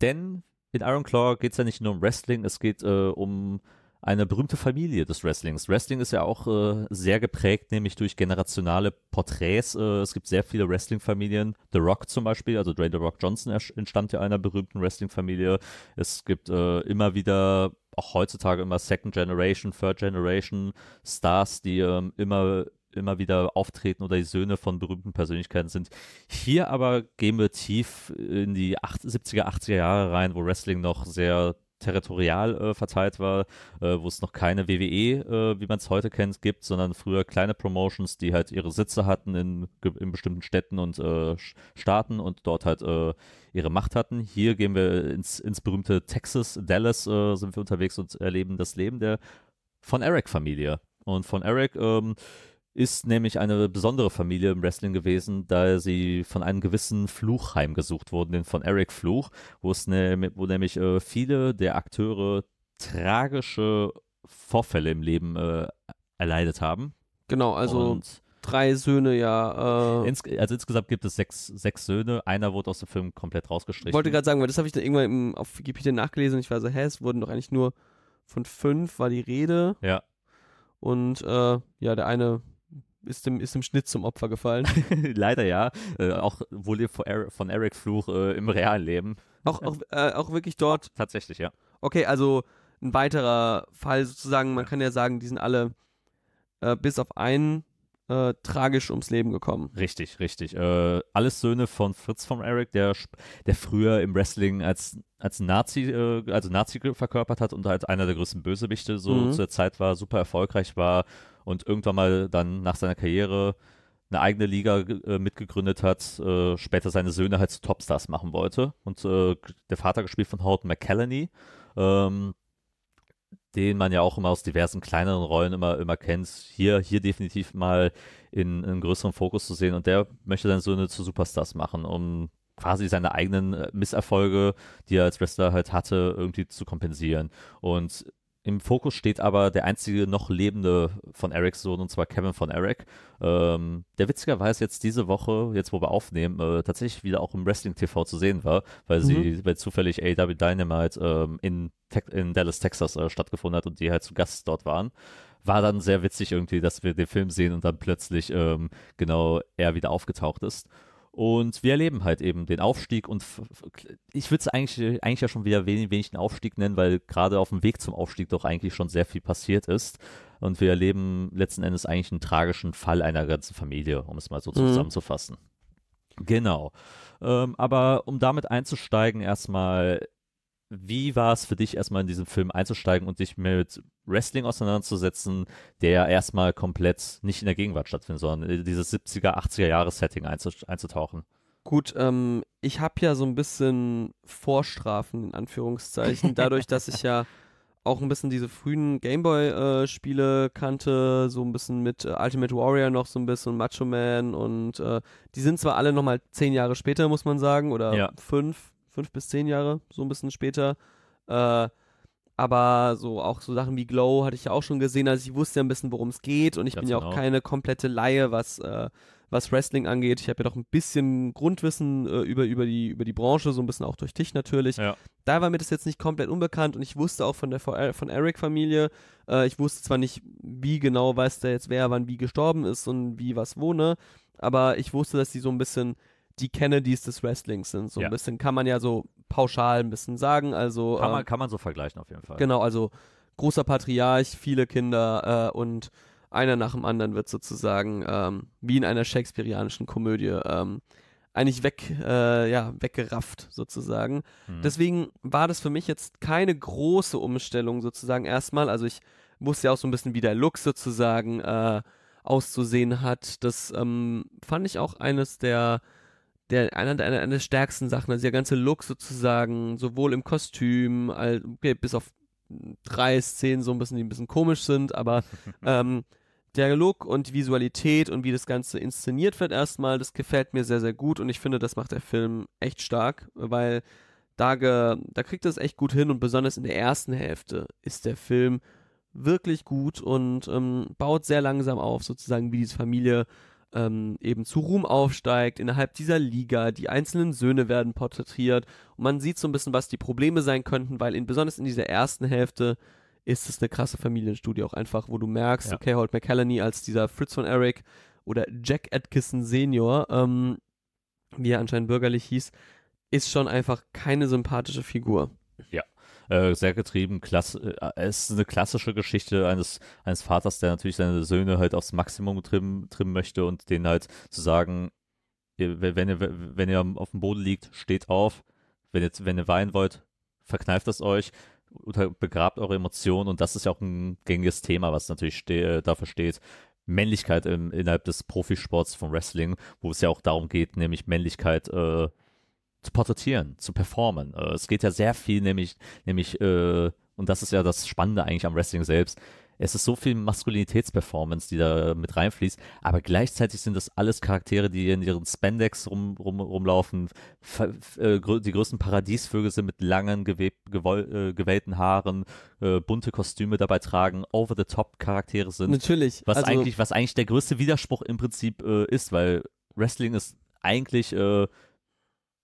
Denn in Iron Claw geht es ja nicht nur um Wrestling, es geht äh, um eine berühmte Familie des Wrestlings. Wrestling ist ja auch äh, sehr geprägt, nämlich durch generationale Porträts. Äh, es gibt sehr viele Wrestling-Familien. The Rock zum Beispiel, also Dwayne The Rock Johnson entstammt ja einer berühmten Wrestling-Familie. Es gibt äh, immer wieder, auch heutzutage immer Second Generation, Third Generation Stars, die ähm, immer immer wieder auftreten oder die Söhne von berühmten Persönlichkeiten sind. Hier aber gehen wir tief in die 8, 70er, 80er Jahre rein, wo Wrestling noch sehr territorial äh, verteilt war, äh, wo es noch keine WWE, äh, wie man es heute kennt, gibt, sondern früher kleine Promotions, die halt ihre Sitze hatten in, in bestimmten Städten und äh, Staaten und dort halt äh, ihre Macht hatten. Hier gehen wir ins, ins berühmte Texas, Dallas äh, sind wir unterwegs und erleben das Leben der von Eric-Familie. Und von Eric ähm, ist nämlich eine besondere Familie im Wrestling gewesen, da sie von einem gewissen Fluch heimgesucht wurden, den von Eric Fluch, wo es ne, wo nämlich äh, viele der Akteure tragische Vorfälle im Leben äh, erleidet haben. Genau, also Und drei Söhne ja. Äh, ins, also insgesamt gibt es sechs, sechs Söhne. Einer wurde aus dem Film komplett rausgestrichen. wollte gerade sagen, weil das habe ich dann irgendwann im, auf Wikipedia nachgelesen und ich war so, hä, es wurden doch eigentlich nur von fünf war die Rede ja. und äh, ja, der eine ist im, ist im Schnitt zum Opfer gefallen. Leider ja. Äh, auch wohl von Eric, von Eric Fluch äh, im realen Leben. auch, auch, äh, auch wirklich dort. Tatsächlich, ja. Okay, also ein weiterer Fall sozusagen, man kann ja sagen, die sind alle äh, bis auf einen äh, tragisch ums Leben gekommen. Richtig, richtig. Äh, alles Söhne von Fritz von Eric, der, der früher im Wrestling als, als Nazi, äh, also Nazi verkörpert hat und als einer der größten Bösewichte so Mhm. zu der Zeit war, super erfolgreich war und irgendwann mal dann nach seiner Karriere eine eigene Liga äh, mitgegründet hat, äh, später seine Söhne halt zu Topstars machen wollte. Und äh, der Vater gespielt von Houghton McCallany, ähm, den man ja auch immer aus diversen kleineren Rollen immer, immer kennt, hier, hier definitiv mal in, in größeren Fokus zu sehen. Und der möchte seine Söhne zu Superstars machen, um quasi seine eigenen äh, Misserfolge, die er als Wrestler halt hatte, irgendwie zu kompensieren. Und im Fokus steht aber der einzige noch lebende von Erics Sohn, und zwar Kevin von Eric, ähm, der witzigerweise jetzt diese Woche, jetzt wo wir aufnehmen, äh, tatsächlich wieder auch im Wrestling TV zu sehen war, weil sie, weil zufällig AW Dynamite ähm, in, in Dallas, Texas äh, stattgefunden hat und die halt zu Gast dort waren. War dann sehr witzig irgendwie, dass wir den Film sehen und dann plötzlich ähm, genau er wieder aufgetaucht ist. Und wir erleben halt eben den Aufstieg und ich würde es eigentlich, eigentlich ja schon wieder wenig, wenig einen Aufstieg nennen, weil gerade auf dem Weg zum Aufstieg doch eigentlich schon sehr viel passiert ist. Und wir erleben letzten Endes eigentlich einen tragischen Fall einer ganzen Familie, um es mal so Mhm. zusammenzufassen. Genau. Ähm, aber um damit einzusteigen, erstmal, wie war es für dich, erstmal in diesen Film einzusteigen und dich mit Wrestling auseinanderzusetzen, der erstmal komplett nicht in der Gegenwart stattfindet, sondern in dieses 70er, 80er Jahres-Setting einzu- einzutauchen? Gut, ähm, ich habe ja so ein bisschen Vorstrafen, in Anführungszeichen, dadurch, dass ich ja auch ein bisschen diese frühen Gameboy-Spiele kannte, so ein bisschen mit äh, Ultimate Warrior noch so ein bisschen, Macho Man und äh, die sind zwar alle nochmal zehn Jahre später, muss man sagen, oder Ja. fünf, fünf bis zehn Jahre, so ein bisschen später. Äh, aber so auch so Sachen wie Glow hatte ich ja auch schon gesehen, also ich wusste ja ein bisschen, worum es geht und ich Ganz bin ja auch genau. keine komplette Laie, was äh, was Wrestling angeht. Ich habe ja doch ein bisschen Grundwissen äh, über, über, die, über die Branche, so ein bisschen auch durch dich natürlich. Ja. Da war mir das jetzt nicht komplett unbekannt und ich wusste auch von der VR von Eric-Familie, äh, ich wusste zwar nicht, wie genau weiß der jetzt, wer wann wie gestorben ist und wie was wo, ne? aber ich wusste, dass die so ein bisschen die Kennedys des Wrestlings sind. So Ja. ein bisschen kann man ja so pauschal ein bisschen sagen. Also Kann, ähm, man, kann man so vergleichen auf jeden Fall. Genau, also großer Patriarch, viele Kinder äh, und einer nach dem anderen wird sozusagen ähm, wie in einer shakespearianischen Komödie ähm, eigentlich weg, äh, ja, weggerafft sozusagen. Mhm. Deswegen war das für mich jetzt keine große Umstellung sozusagen erstmal. Also ich wusste ja auch so ein bisschen, wie der Look sozusagen äh, auszusehen hat. Das ähm, fand ich auch eines der, der einer der, einer der stärksten Sachen. Also der ganze Look sozusagen, sowohl im Kostüm, all, okay, bis auf drei Szenen so ein bisschen, die ein bisschen komisch sind, aber ähm, der Look und die Visualität und wie das Ganze inszeniert wird erstmal, das gefällt mir sehr, sehr gut und ich finde, das macht der Film echt stark, weil da, ge, da kriegt er es echt gut hin und besonders in der ersten Hälfte ist der Film wirklich gut und ähm, baut sehr langsam auf, sozusagen, wie diese Familie ähm, eben zu Ruhm aufsteigt innerhalb dieser Liga. Die einzelnen Söhne werden porträtiert und man sieht so ein bisschen, was die Probleme sein könnten, weil in, besonders in dieser ersten Hälfte ist es eine krasse Familienstudie auch einfach, wo du merkst, Ja. okay, Holt McCallany als dieser Fritz von Eric oder Jack Atkinson Senior, ähm, wie er anscheinend bürgerlich hieß, ist schon einfach keine sympathische Figur. Äh, sehr getrieben. Klass äh, ist eine klassische Geschichte eines, eines Vaters, der natürlich seine Söhne halt aufs Maximum trimmen, trimmen möchte und denen halt zu sagen, wenn ihr, wenn ihr auf dem Boden liegt, steht auf. Wenn ihr, wenn ihr weinen wollt, verkneift es euch oder begrabt eure Emotionen und das ist ja auch ein gängiges Thema, was natürlich ste äh, dafür steht. Männlichkeit im, innerhalb des Profisports vom Wrestling, wo es ja auch darum geht, nämlich Männlichkeit äh, zu porträtieren, zu performen. Äh, es geht ja sehr viel, nämlich, nämlich, äh, und das ist ja das Spannende eigentlich am Wrestling selbst. es ist so viel Maskulinitätsperformance, die da mit reinfließt, aber gleichzeitig sind das alles Charaktere, die in ihren Spandex rum, rum, rumlaufen. Äh, die größten Paradiesvögel sind mit langen, geweb, gewoll, äh, gewellten Haaren, äh, bunte Kostüme dabei tragen, over-the-top-Charaktere sind. Natürlich. Was, also, eigentlich, was eigentlich der größte Widerspruch im Prinzip äh, ist, weil Wrestling ist eigentlich äh,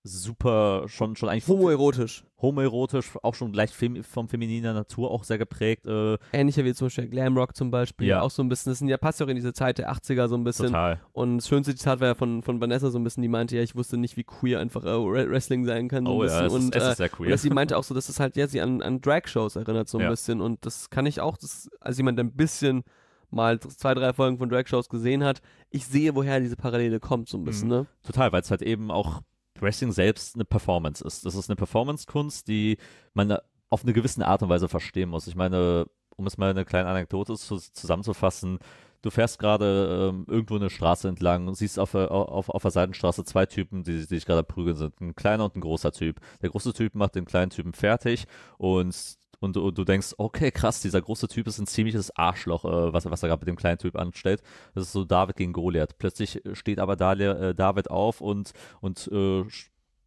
super, schon, schon eigentlich. Homoerotisch. Homoerotisch, auch schon leicht fem vom femininer Natur auch sehr geprägt. Äh. Ähnlicher wie zum Beispiel Glamrock zum Beispiel. Ja. Auch so ein bisschen, das sind ja, passt ja auch in diese Zeit der 80er so ein bisschen. Total. Und das schönste Zitat war ja von, von Vanessa so ein bisschen, die meinte, ja, ich wusste nicht, wie queer einfach äh, Wrestling sein kann. So Oh ein ja, es ist, und, es äh, ist sehr queer. Und dass sie meinte auch so, dass es halt ja sie an, an Drag-Shows erinnert so ein Ja. bisschen. Und das kann ich auch, das, als jemand, der ein bisschen mal zwei, drei Folgen von Drag-Shows gesehen hat, ich sehe, woher diese Parallele kommt, so ein bisschen, Mhm. ne? Total, weil es halt eben auch Wrestling selbst eine Performance ist. Das ist eine Performance-Kunst, die man auf eine gewisse Art und Weise verstehen muss. Ich meine, um es mal eine kleine Anekdote zu, zusammenzufassen, du fährst gerade ähm, irgendwo eine Straße entlang und siehst auf, auf, auf der Seitenstraße zwei Typen, die, die sich gerade prügeln sind. Ein kleiner und ein großer Typ. Der große Typ macht den kleinen Typen fertig und und, und du denkst, okay, krass, dieser große Typ ist ein ziemliches Arschloch, äh, was, was er gerade mit dem kleinen Typ anstellt. Das ist so David gegen Goliath. Plötzlich steht aber äh, David auf und, und äh,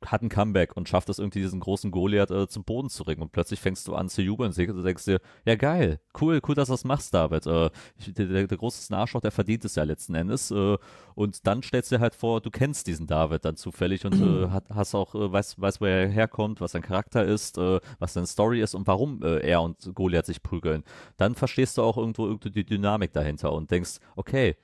hat ein Comeback und schafft es irgendwie, diesen großen Goliath äh, zum Boden zu ringen. Und plötzlich fängst du an zu jubeln und du denkst dir, ja geil, cool, cool, dass du das machst, David. Äh, der, der, der große Arschloch, der verdient es ja letzten Endes. Äh, und dann stellst du dir halt vor, du kennst diesen David dann zufällig und äh, hat, hast auch, äh, weißt, weißt, wo er herkommt, was sein Charakter ist, äh, was seine Story ist und warum äh, er und Goliath sich prügeln. Dann verstehst du auch irgendwo, irgendwo die Dynamik dahinter und denkst, okay,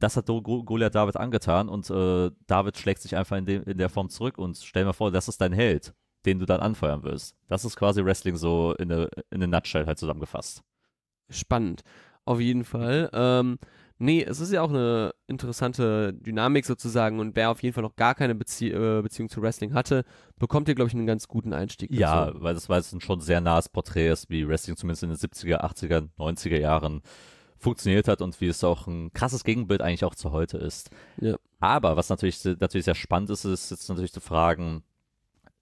das hat Go- Go- Goliath David angetan und äh, David schlägt sich einfach in, dem, in der Form zurück und stell dir vor, das ist dein Held, den du dann anfeuern willst. Das ist quasi Wrestling so in eine, in eine Nutshell halt zusammengefasst. spannend. Auf jeden Fall. Ähm, nee, es ist ja auch eine interessante Dynamik sozusagen und wer auf jeden Fall noch gar keine Bezie äh, Beziehung zu Wrestling hatte, bekommt hier, glaube ich, einen ganz guten Einstieg. Ja, dazu. weil das, weil es ein schon sehr nahes Porträt ist, wie Wrestling zumindest in den 70er, 80er, 90er Jahren funktioniert hat und wie es auch ein krasses Gegenbild eigentlich auch zu heute ist. Ja. Aber was natürlich, natürlich sehr spannend ist, ist jetzt natürlich zu fragen,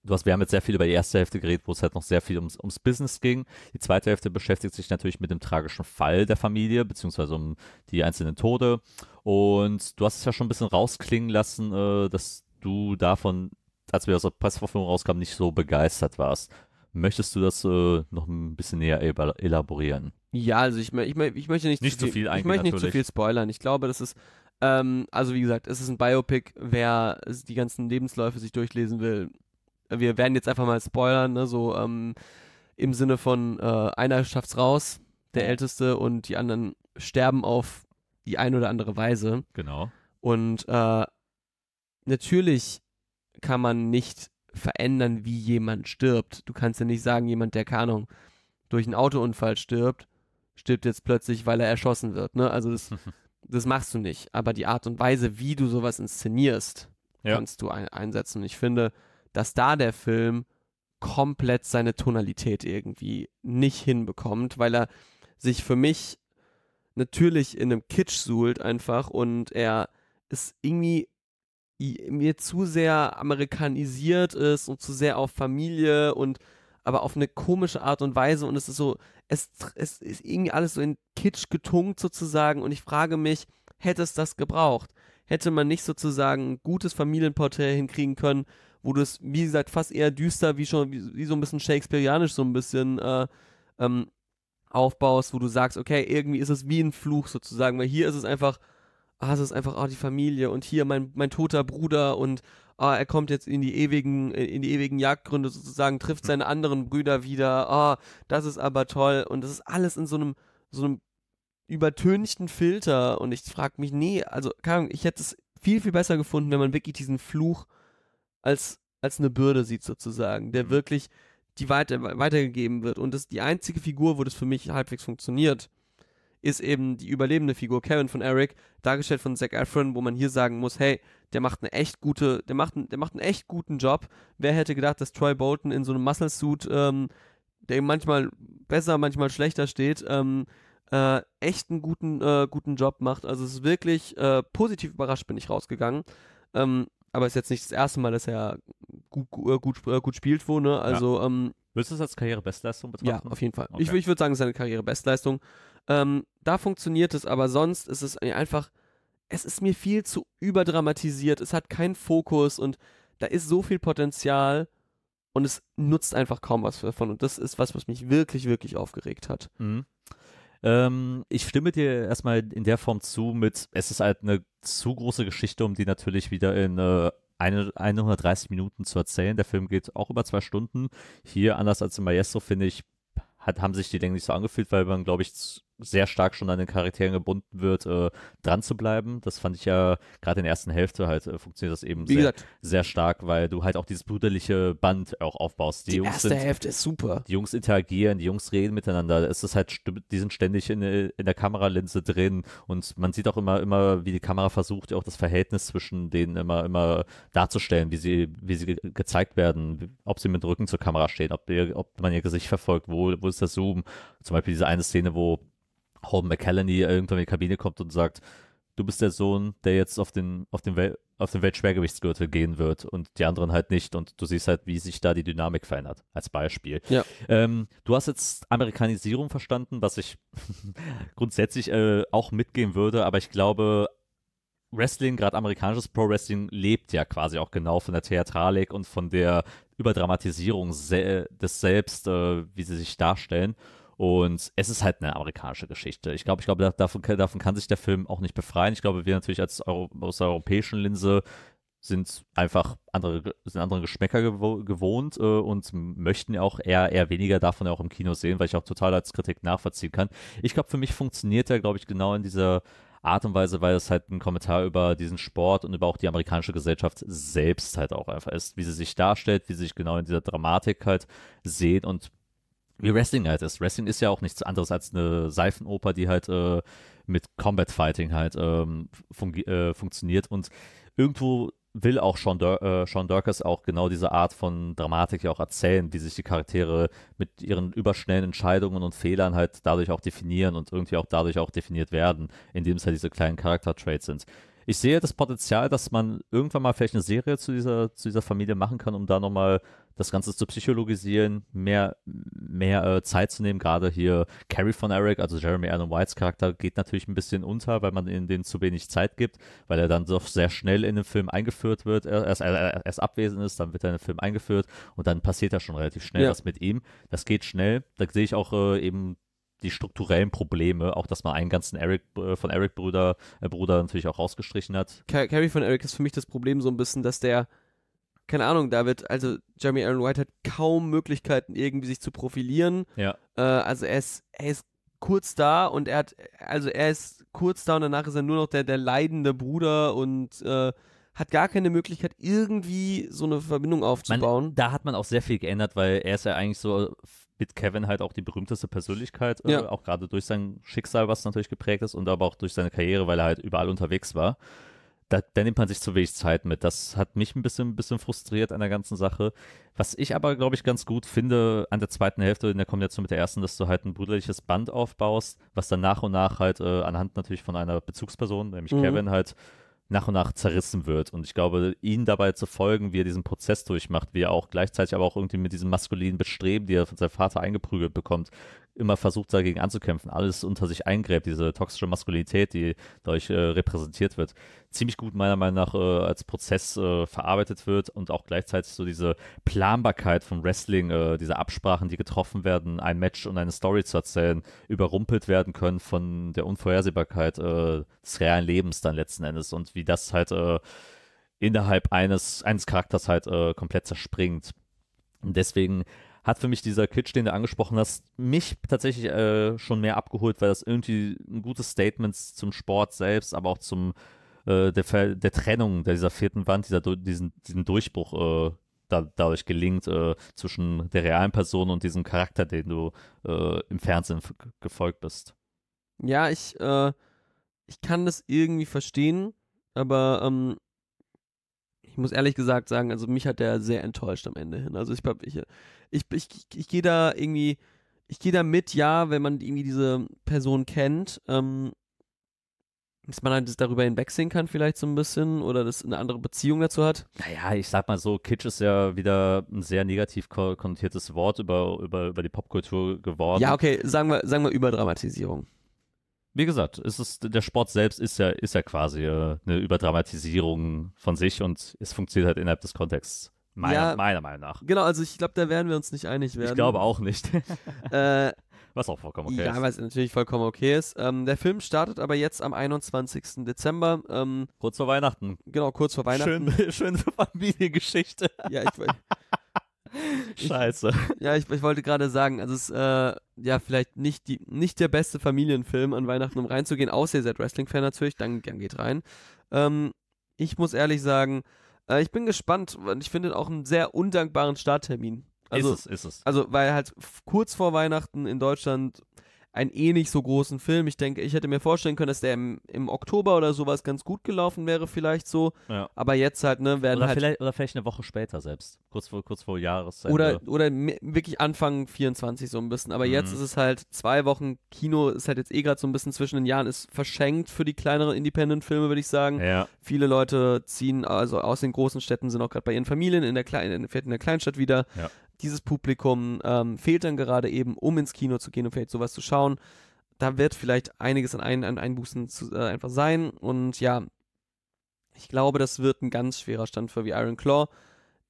du hast, wir haben jetzt sehr viel über die erste Hälfte geredet, wo es halt noch sehr viel ums, ums Business ging. Die zweite Hälfte beschäftigt sich natürlich mit dem tragischen Fall der Familie, beziehungsweise um die einzelnen Tode. Und du hast es ja schon ein bisschen rausklingen lassen, äh, dass du davon, als wir aus der Presseverführung rauskamen, nicht so begeistert warst. Möchtest du das äh, noch ein bisschen näher elab- elaborieren? Ja, also ich, ich, ich möchte nicht, Nicht zu viel Ich eigentlich möchte nicht zu viel spoilern. Ich glaube, das ist, ähm, also wie gesagt, es ist ein Biopic. Wer die ganzen Lebensläufe sich durchlesen will, wir werden jetzt einfach mal spoilern, ne, so ähm, im Sinne von äh, einer schafft's raus, der Älteste, und die anderen sterben auf die eine oder andere Weise. Genau. Und äh, natürlich kann man nicht verändern, wie jemand stirbt. Du kannst ja nicht sagen, jemand, der, keine Ahnung, durch einen Autounfall stirbt, stirbt jetzt plötzlich, weil er erschossen wird. Ne? Also das, das machst du nicht. Aber die Art und Weise, wie du sowas inszenierst, Ja. kannst du ein einsetzen. Und ich finde, dass da der Film komplett seine Tonalität irgendwie nicht hinbekommt, weil er sich für mich natürlich in einem Kitsch suhlt einfach und er ist irgendwie mir zu sehr amerikanisiert ist und zu sehr auf Familie und aber auf eine komische Art und Weise und es ist so, es, es ist irgendwie alles so in Kitsch getunkt sozusagen und ich frage mich, hätte es das gebraucht? Hätte man nicht sozusagen ein gutes Familienporträt hinkriegen können, wo du es, wie gesagt, fast eher düster, wie schon, wie, wie so ein bisschen Shakespeareanisch so ein bisschen äh, ähm, aufbaust, wo du sagst, okay, irgendwie ist es wie ein Fluch sozusagen, weil hier ist es einfach, ah, es ist einfach, ah, die Familie und hier mein, mein toter Bruder und ah, er kommt jetzt in die ewigen, in die ewigen Jagdgründe sozusagen, trifft seine anderen Brüder wieder, ah, das ist aber toll und das ist alles in so einem, so einem übertönchten Filter und ich frage mich, nee, also, keine Ahnung, ich hätte es viel, viel besser gefunden, wenn man wirklich diesen Fluch als, als eine Bürde sieht sozusagen, der Mhm. wirklich die weiter, weitergegeben wird. Und das die einzige Figur, wo das für mich halbwegs funktioniert, ist eben die überlebende Figur Karen von Eric, dargestellt von Zac Efron, wo man hier sagen muss, hey, der macht eine echt gute, der macht, einen- der macht einen echt guten Job. Wer hätte gedacht, dass Troy Bolton in so einem Muscle Suit, ähm, der ihm manchmal besser, manchmal schlechter steht, ähm, äh, echt einen guten, äh, guten Job macht. Also es ist wirklich äh, positiv überrascht bin ich rausgegangen. Ähm, aber es ist jetzt nicht das erste Mal, dass er gut, gu- äh, gut, äh, gut spielt, wo, ne? Also, ähm, Würdest du es als Karrierebestleistung Ja, betrachten? auf jeden Fall. Okay. Ich, ich würde sagen, es ist eine Karrierebestleistung. Ähm, da funktioniert es, aber sonst ist es einfach, es ist mir viel zu überdramatisiert. Es hat keinen Fokus und da ist so viel Potenzial und es nutzt einfach kaum was davon. Und das ist was, was mich wirklich, wirklich aufgeregt hat. Mhm. Ähm, ich stimme dir erstmal in der Form zu mit, es ist halt eine zu große Geschichte, um die natürlich wieder in äh, eine, 130 Minuten zu erzählen. Der Film geht auch über zwei Stunden. Hier, anders als im Maestro, finde ich, hat, haben sich die Dinge nicht so angefühlt, weil man, glaube ich, sehr stark schon an den Charakteren gebunden wird, äh, dran zu bleiben. Das fand ich ja gerade in der ersten Hälfte halt, äh, funktioniert das eben sehr, sehr stark, weil du halt auch dieses brüderliche Band auch aufbaust. Die, die Jungs erste sind Hälfte ist super. die Jungs interagieren, die Jungs reden miteinander. Es ist halt, die sind ständig in, der- in der Kameralinse drin und man sieht auch immer, immer, wie die Kamera versucht, auch das Verhältnis zwischen denen immer, immer darzustellen, wie sie, wie sie ge gezeigt werden, ob sie mit dem Rücken zur Kamera stehen, ob, ihr, ob man ihr Gesicht verfolgt, wo, wo ist der Zoom. Zum Beispiel diese eine Szene, wo Holden McCallany irgendwann in die Kabine kommt und sagt, du bist der Sohn, der jetzt auf den, auf den, Wel auf den Weltschwergewichtsgürtel gehen wird und die anderen halt nicht. Und du siehst halt, wie sich da die Dynamik verändert, als Beispiel. Ja. Ähm, du hast jetzt Amerikanisierung verstanden, was ich grundsätzlich äh, auch mitgehen würde, aber ich glaube, Wrestling, gerade amerikanisches Pro Wrestling, lebt ja quasi auch genau von der Theatralik und von der Überdramatisierung se des Selbst, äh, wie sie sich darstellen. Und es ist halt eine amerikanische Geschichte. Ich glaube, ich glaube, da- davon, kann- davon kann sich der Film auch nicht befreien. Ich glaube, wir natürlich als Euro aus der europäischen Linse sind einfach andere, sind andere Geschmäcker gewo gewohnt äh, und möchten ja auch eher, eher weniger davon auch im Kino sehen, weil ich auch total als Kritik nachvollziehen kann. Ich glaube, für mich funktioniert er, glaube ich, genau in dieser Art und Weise, weil es halt ein Kommentar über diesen Sport und über auch die amerikanische Gesellschaft selbst halt auch einfach ist, wie sie sich darstellt, wie sie sich genau in dieser Dramatik halt sehen und wie Wrestling halt ist. Wrestling ist ja auch nichts anderes als eine Seifenoper, die halt äh, mit Combat Fighting halt ähm, fungi- äh, funktioniert und irgendwo will auch Sean, Dur äh, Sean Durkes auch genau diese Art von Dramatik ja auch erzählen, wie sich die Charaktere mit ihren überschnellen Entscheidungen und Fehlern halt dadurch auch definieren und irgendwie auch dadurch auch definiert werden, indem es halt diese kleinen Charakter-Traits sind. Ich sehe das Potenzial, dass man irgendwann mal vielleicht eine Serie zu dieser, zu dieser Familie machen kann, um da nochmal das Ganze zu psychologisieren, mehr, mehr äh, Zeit zu nehmen. Gerade hier Carrie von Eric, also Jeremy Allen Whites Charakter, geht natürlich ein bisschen unter, weil man in den zu wenig Zeit gibt, weil er dann doch sehr schnell in den Film eingeführt wird. Er erst, er, erst abwesend ist, dann wird er in den Film eingeführt und dann passiert da schon relativ schnell Ja. was mit ihm. Das geht schnell. Da sehe ich auch äh, eben die strukturellen Probleme, auch dass man einen ganzen Eric äh, von Eric Bruder, äh, Bruder natürlich auch rausgestrichen hat. Car Carrie von Eric ist für mich das Problem so ein bisschen, dass der, keine Ahnung, da wird, also Jeremy Allen White hat kaum Möglichkeiten, irgendwie sich zu profilieren. Ja. Äh, also er ist, er ist kurz da und er hat, also er ist kurz da und danach ist er nur noch der, der leidende Bruder und äh, hat gar keine Möglichkeit, irgendwie so eine Verbindung aufzubauen. Man, da hat man auch sehr viel geändert, weil er ist ja eigentlich so mit Kevin halt auch die berühmteste Persönlichkeit, äh, Ja. auch gerade durch sein Schicksal, was natürlich geprägt ist und aber auch durch seine Karriere, weil er halt überall unterwegs war. Da, da nimmt man sich zu wenig Zeit mit. Das hat mich ein bisschen, ein bisschen frustriert an der ganzen Sache. Was ich aber, glaube ich, ganz gut finde an der zweiten Hälfte in der Kombination mit der ersten, dass du halt ein brüderliches Band aufbaust, was dann nach und nach halt äh, anhand natürlich von einer Bezugsperson, nämlich Mhm. Kevin, halt nach und nach zerrissen wird. Und ich glaube, ihn dabei zu folgen, wie er diesen Prozess durchmacht, wie er auch gleichzeitig aber auch irgendwie mit diesem maskulinen Bestreben, die er von seinem Vater eingeprügelt bekommt, immer versucht dagegen anzukämpfen, alles unter sich eingräbt, diese toxische Maskulinität, die dadurch äh, repräsentiert wird, ziemlich gut meiner Meinung nach äh, als Prozess äh, verarbeitet wird und auch gleichzeitig so diese Planbarkeit von Wrestling, äh, diese Absprachen, die getroffen werden, ein Match und eine Story zu erzählen, überrumpelt werden können von der Unvorhersehbarkeit äh, des realen Lebens dann letzten Endes und wie das halt äh, innerhalb eines, eines Charakters halt komplett zerspringt. Und deswegen hat für mich dieser Kitsch, den du angesprochen hast, mich tatsächlich äh, schon mehr abgeholt, weil das irgendwie ein gutes Statement zum Sport selbst, aber auch zum äh, der, der Trennung dieser vierten Wand, dieser, diesen, diesen Durchbruch äh, da, dadurch gelingt äh, zwischen der realen Person und diesem Charakter, den du äh, im Fernsehen gefolgt bist. Ja, ich, äh, ich kann das irgendwie verstehen, aber ähm, ich muss ehrlich gesagt sagen, also mich hat der sehr enttäuscht am Ende hin. Also ich ich, ich, ich, ich, gehe da irgendwie, ich gehe da mit, ja, wenn man irgendwie diese Person kennt. Ähm, dass man halt darüber hinwegsehen kann, vielleicht so ein bisschen, oder das eine andere Beziehung dazu hat. Naja, ich sag mal so, Kitsch ist ja wieder ein sehr negativ konnotiertes Wort über, über, über die Popkultur geworden. Ja, okay, sagen wir, sagen wir Überdramatisierung. Wie gesagt, es ist, der Sport selbst ist ja, ist ja quasi äh, eine Überdramatisierung von sich und es funktioniert halt innerhalb des Kontexts. Meiner, Ja. meiner Meinung nach. Genau, also ich glaube, da werden wir uns nicht einig werden. Ich glaube auch nicht. Äh, Was auch vollkommen okay ja, ist. was natürlich vollkommen okay ist. Ähm, der Film startet aber jetzt am 21. Dezember, ähm, Kurz vor Weihnachten. genau kurz vor Weihnachten. Schön, schöne Familiengeschichte. Ja, ich, Scheiße. ja, ich, ich wollte gerade sagen, also es ist äh, ja vielleicht nicht, die, nicht der beste Familienfilm an Weihnachten, um reinzugehen, außer ihr seid Wrestling-Fan natürlich, dann, dann geht rein. Ähm, ich muss ehrlich sagen, äh, ich bin gespannt, und ich finde auch einen sehr undankbaren Starttermin. Also, ist es, ist es. Also, weil halt kurz vor Weihnachten in Deutschland einen eh nicht so großen Film. Ich denke, ich hätte mir vorstellen können, dass der im, im Oktober oder sowas ganz gut gelaufen wäre, vielleicht so. Ja. Aber jetzt halt, ne, werden Oder halt. vielleicht, oder vielleicht eine Woche später selbst. Kurz vor, kurz vor Jahresende. Oder, oder wirklich Anfang 24 so ein bisschen. Aber jetzt Mhm. ist es halt zwei Wochen Kino, ist halt jetzt eh gerade so ein bisschen zwischen den Jahren, ist verschenkt für die kleineren Independent-Filme, würde ich sagen. Ja. Viele Leute ziehen also aus den großen Städten, sind auch gerade bei ihren Familien in der, Klein in der Kleinstadt wieder. Ja. Dieses Publikum ähm, fehlt dann gerade eben, um ins Kino zu gehen und vielleicht sowas zu schauen. Da wird vielleicht einiges an, ein, an Einbußen zu, äh, einfach sein. Und ja, ich glaube, das wird ein ganz schwerer Stand für wie Iron Claw.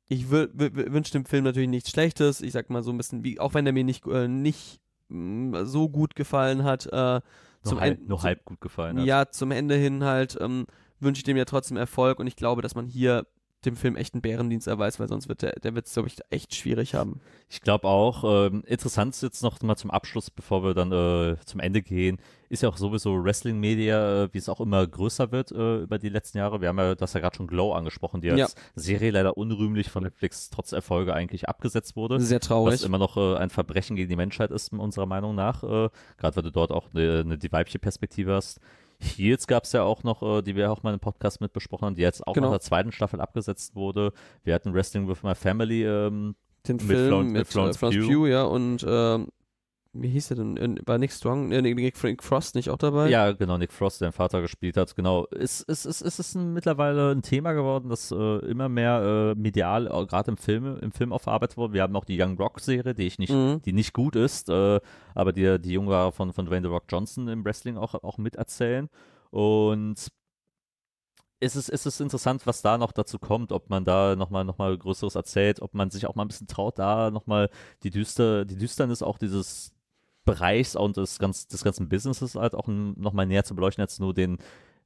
Ich wü- wü- wü- wünsche dem Film natürlich nichts Schlechtes. Ich sag mal so ein bisschen, wie, auch wenn der mir nicht, äh, nicht mh, so gut gefallen hat. Äh, zum halb, ein- nur halb gut gefallen hat. ja, zum Ende hin halt ähm, wünsche ich dem ja trotzdem Erfolg und ich glaube, dass man hier dem Film echt einen Bärendienst erweist, weil sonst wird der, der wird es, glaube ich, echt schwierig haben. Ich glaube auch, ähm, interessant ist jetzt noch mal zum Abschluss, bevor wir dann äh, zum Ende gehen, ist ja auch sowieso Wrestling-Media, äh, wie es auch immer größer wird äh, über die letzten Jahre. Wir haben ja das ja gerade schon Glow angesprochen, die als Ja. Serie leider unrühmlich von Netflix trotz Erfolge eigentlich abgesetzt wurde. Sehr traurig. Was immer noch äh, ein Verbrechen gegen die Menschheit ist, unserer Meinung nach. Äh, Gerade weil du dort auch eine, eine die weibliche Perspektive hast. Heels gab es ja auch noch, äh, die wir auch mal im Podcast mit besprochen haben, die jetzt auch Genau. nach der zweiten Staffel abgesetzt wurde. Wir hatten Wrestling with My Family, ähm, Den mit Film Florence- mit, mit Florence Florence, Pugh. Pugh, ja, und ähm, wie hieß der denn? Äh, War Nick Strong, äh, Nick, Frost nicht auch dabei? Ja, genau, Nick Frost, der den Vater gespielt hat, genau. Es, es, es, es ist ein, mittlerweile ein Thema geworden, das äh, immer mehr äh, medial, äh, gerade im Film, im Film aufgearbeitet wurde. Wir haben noch die Young Rock-Serie, die ich nicht, Mhm. die nicht gut ist, äh, aber die, die Jungen von, von Dwayne The Rock Johnson im Wrestling auch, auch miterzählen. Und es ist, es ist interessant, was da noch dazu kommt, ob man da nochmal noch mal Größeres erzählt, ob man sich auch mal ein bisschen traut, da nochmal die, Düster, die Düsternis auch dieses Bereichs und des, ganz, des ganzen Businesses halt auch nochmal näher zu beleuchten, als nur den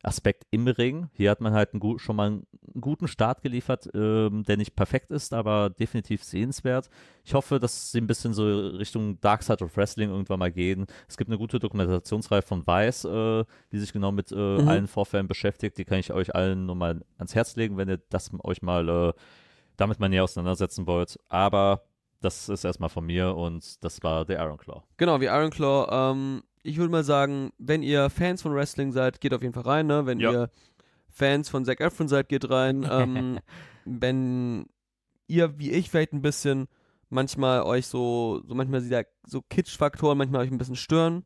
Aspekt im Ring. Hier hat man halt einen schon mal einen guten Start geliefert, ähm, der nicht perfekt ist, aber definitiv sehenswert. Ich hoffe, dass sie ein bisschen so Richtung Dark Side of Wrestling irgendwann mal gehen. Es gibt eine gute Dokumentationsreihe von Vice, äh, die sich genau mit äh, Mhm. allen Vorfällen beschäftigt. Die kann ich euch allen nur mal ans Herz legen, wenn ihr das euch mal äh, damit mal näher auseinandersetzen wollt. Aber das ist erstmal von mir und das war der Iron Claw. Genau, wie Iron Claw. Ähm, ich würde mal sagen, wenn ihr Fans von Wrestling seid, geht auf jeden Fall rein. Ne? Wenn Ja. ihr Fans von Zac Efron seid, geht rein. Ähm, wenn ihr, wie ich, vielleicht ein bisschen manchmal euch so, so manchmal dieser so Kitsch-Faktoren manchmal euch ein bisschen stören,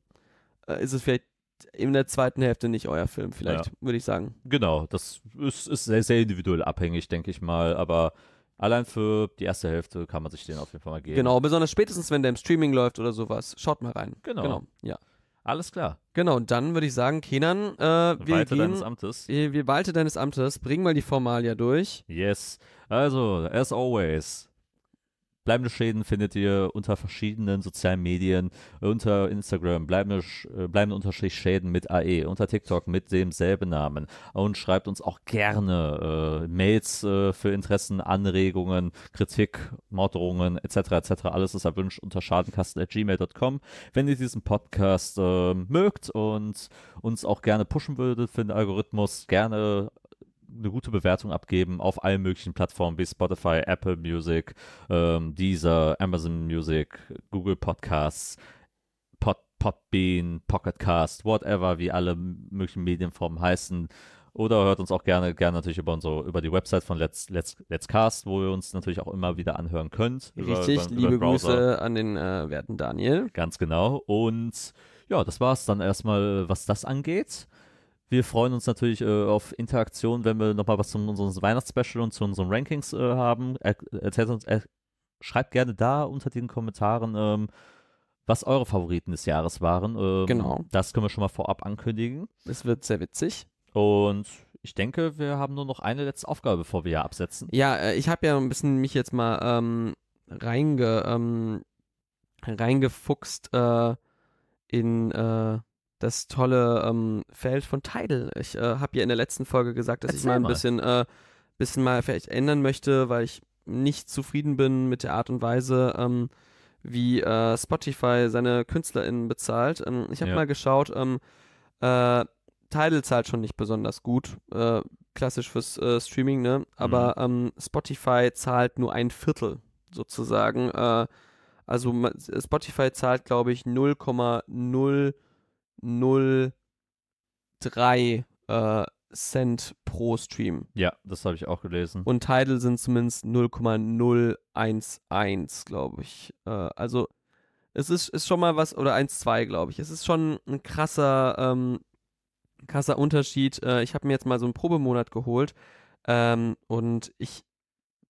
äh, ist es vielleicht in der zweiten Hälfte nicht euer Film, vielleicht, Ja. würde ich sagen. Genau, das ist, ist sehr, sehr individuell abhängig, denke ich mal, aber allein für die erste Hälfte kann man sich den auf jeden Fall mal geben. Genau, besonders spätestens, wenn der im Streaming läuft oder sowas. Schaut mal rein. Genau. Genau, ja. Alles klar. Genau, und dann würde ich sagen, Kenan, äh, wir Weiter gehen, deines Amtes. wir, wir walte deines Amtes, bring mal die Formalia durch. Yes. Also, as always. Bleibende Schäden findet ihr unter verschiedenen sozialen Medien, unter Instagram, bleibende, äh, bleibende Unterstrich Schäden mit AE, unter TikTok mit demselben Namen. Und schreibt uns auch gerne äh, Mails äh, für Interessen, Anregungen, Kritik, Morddrohungen etc. etc. Alles ist erwünscht unter schadenkasten.gmail.com. Wenn ihr diesen Podcast äh, mögt und uns auch gerne pushen würdet für den Algorithmus, gerne eine gute Bewertung abgeben auf allen möglichen Plattformen wie Spotify, Apple Music, ähm, Deezer, Amazon Music, Google Podcasts, Pod, Podbean, Pocketcast, whatever, wie alle möglichen Medienformen heißen. Oder hört uns auch gerne, gerne natürlich über unsere, über die Website von Let's, Let's, Let's Cast, wo ihr uns natürlich auch immer wieder anhören könnt. Über- Richtig, über- über liebe Browser. Grüße an den äh, werten Daniel. Ganz genau. Und ja, das war es dann erstmal, was das angeht. Wir freuen uns natürlich äh, auf Interaktion, wenn wir nochmal was zu unserem Weihnachtsspecial und zu unseren Rankings äh, haben. Er, erzählt uns, er, schreibt gerne da unter den Kommentaren, ähm, was eure Favoriten des Jahres waren. Ähm, Genau. Das können wir schon mal vorab ankündigen. Es wird sehr witzig. Und ich denke, wir haben nur noch eine letzte Aufgabe, bevor wir hier absetzen. Ja, äh, ich habe ja ein bisschen mich jetzt mal ähm, reinge, ähm, reingefuchst äh, in äh, das tolle ähm, Feld von Tidal. Ich äh, habe ja in der letzten Folge gesagt, dass ich Erzähl mal ein mal. bisschen, äh, bisschen mal vielleicht ändern möchte, weil ich nicht zufrieden bin mit der Art und Weise, ähm, wie äh, Spotify seine KünstlerInnen bezahlt. Ähm, ich habe Ja. mal geschaut, ähm, äh, Tidal zahlt schon nicht besonders gut, äh, klassisch fürs äh, Streaming, ne? Aber ähm, Spotify zahlt nur ein Viertel sozusagen. Äh, also Spotify zahlt, glaube ich, 0,003 äh, Cent pro Stream. Ja, das habe ich auch gelesen. Und Tidal sind zumindest 0,011, glaube ich. Äh, also es ist, ist schon mal was, oder 1,2, glaube ich. Es ist schon ein krasser, ähm, krasser Unterschied. Äh, ich habe mir jetzt mal so einen Probemonat geholt ähm, und ich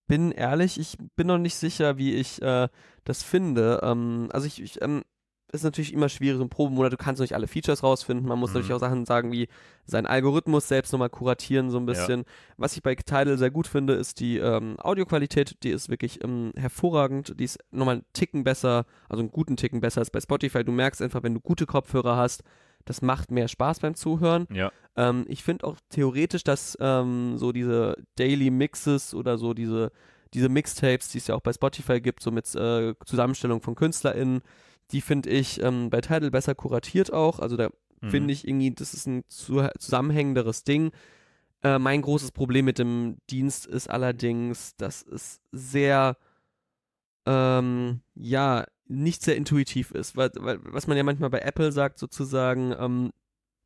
bin ehrlich, ich bin noch nicht sicher, wie ich äh, das finde. Ähm, also ich, ich ähm, ist natürlich immer schwierig, so ein Probemonat, du kannst nicht alle Features rausfinden. Man muss Mhm. natürlich auch Sachen sagen wie seinen Algorithmus selbst nochmal kuratieren, so ein Ja. bisschen. Was ich bei Tidal sehr gut finde, ist die ähm, Audioqualität. Die ist wirklich ähm, hervorragend. Die ist nochmal einen Ticken besser, also einen guten Ticken besser als bei Spotify. Du merkst einfach, wenn du gute Kopfhörer hast, das macht mehr Spaß beim Zuhören. Ja, Ähm, ich finde auch theoretisch, dass ähm, so diese Daily Mixes oder so diese, diese Mixtapes, die es ja auch bei Spotify gibt, so mit äh, Zusammenstellung von KünstlerInnen, die finde ich ähm, bei Tidal besser kuratiert auch. Also da Mhm. finde ich irgendwie, das ist ein zu, zusammenhängenderes Ding. Äh, mein großes Problem mit dem Dienst ist allerdings, dass es sehr, ähm, ja, nicht sehr intuitiv ist. Weil, weil, was man ja manchmal bei Apple sagt, sozusagen, ähm,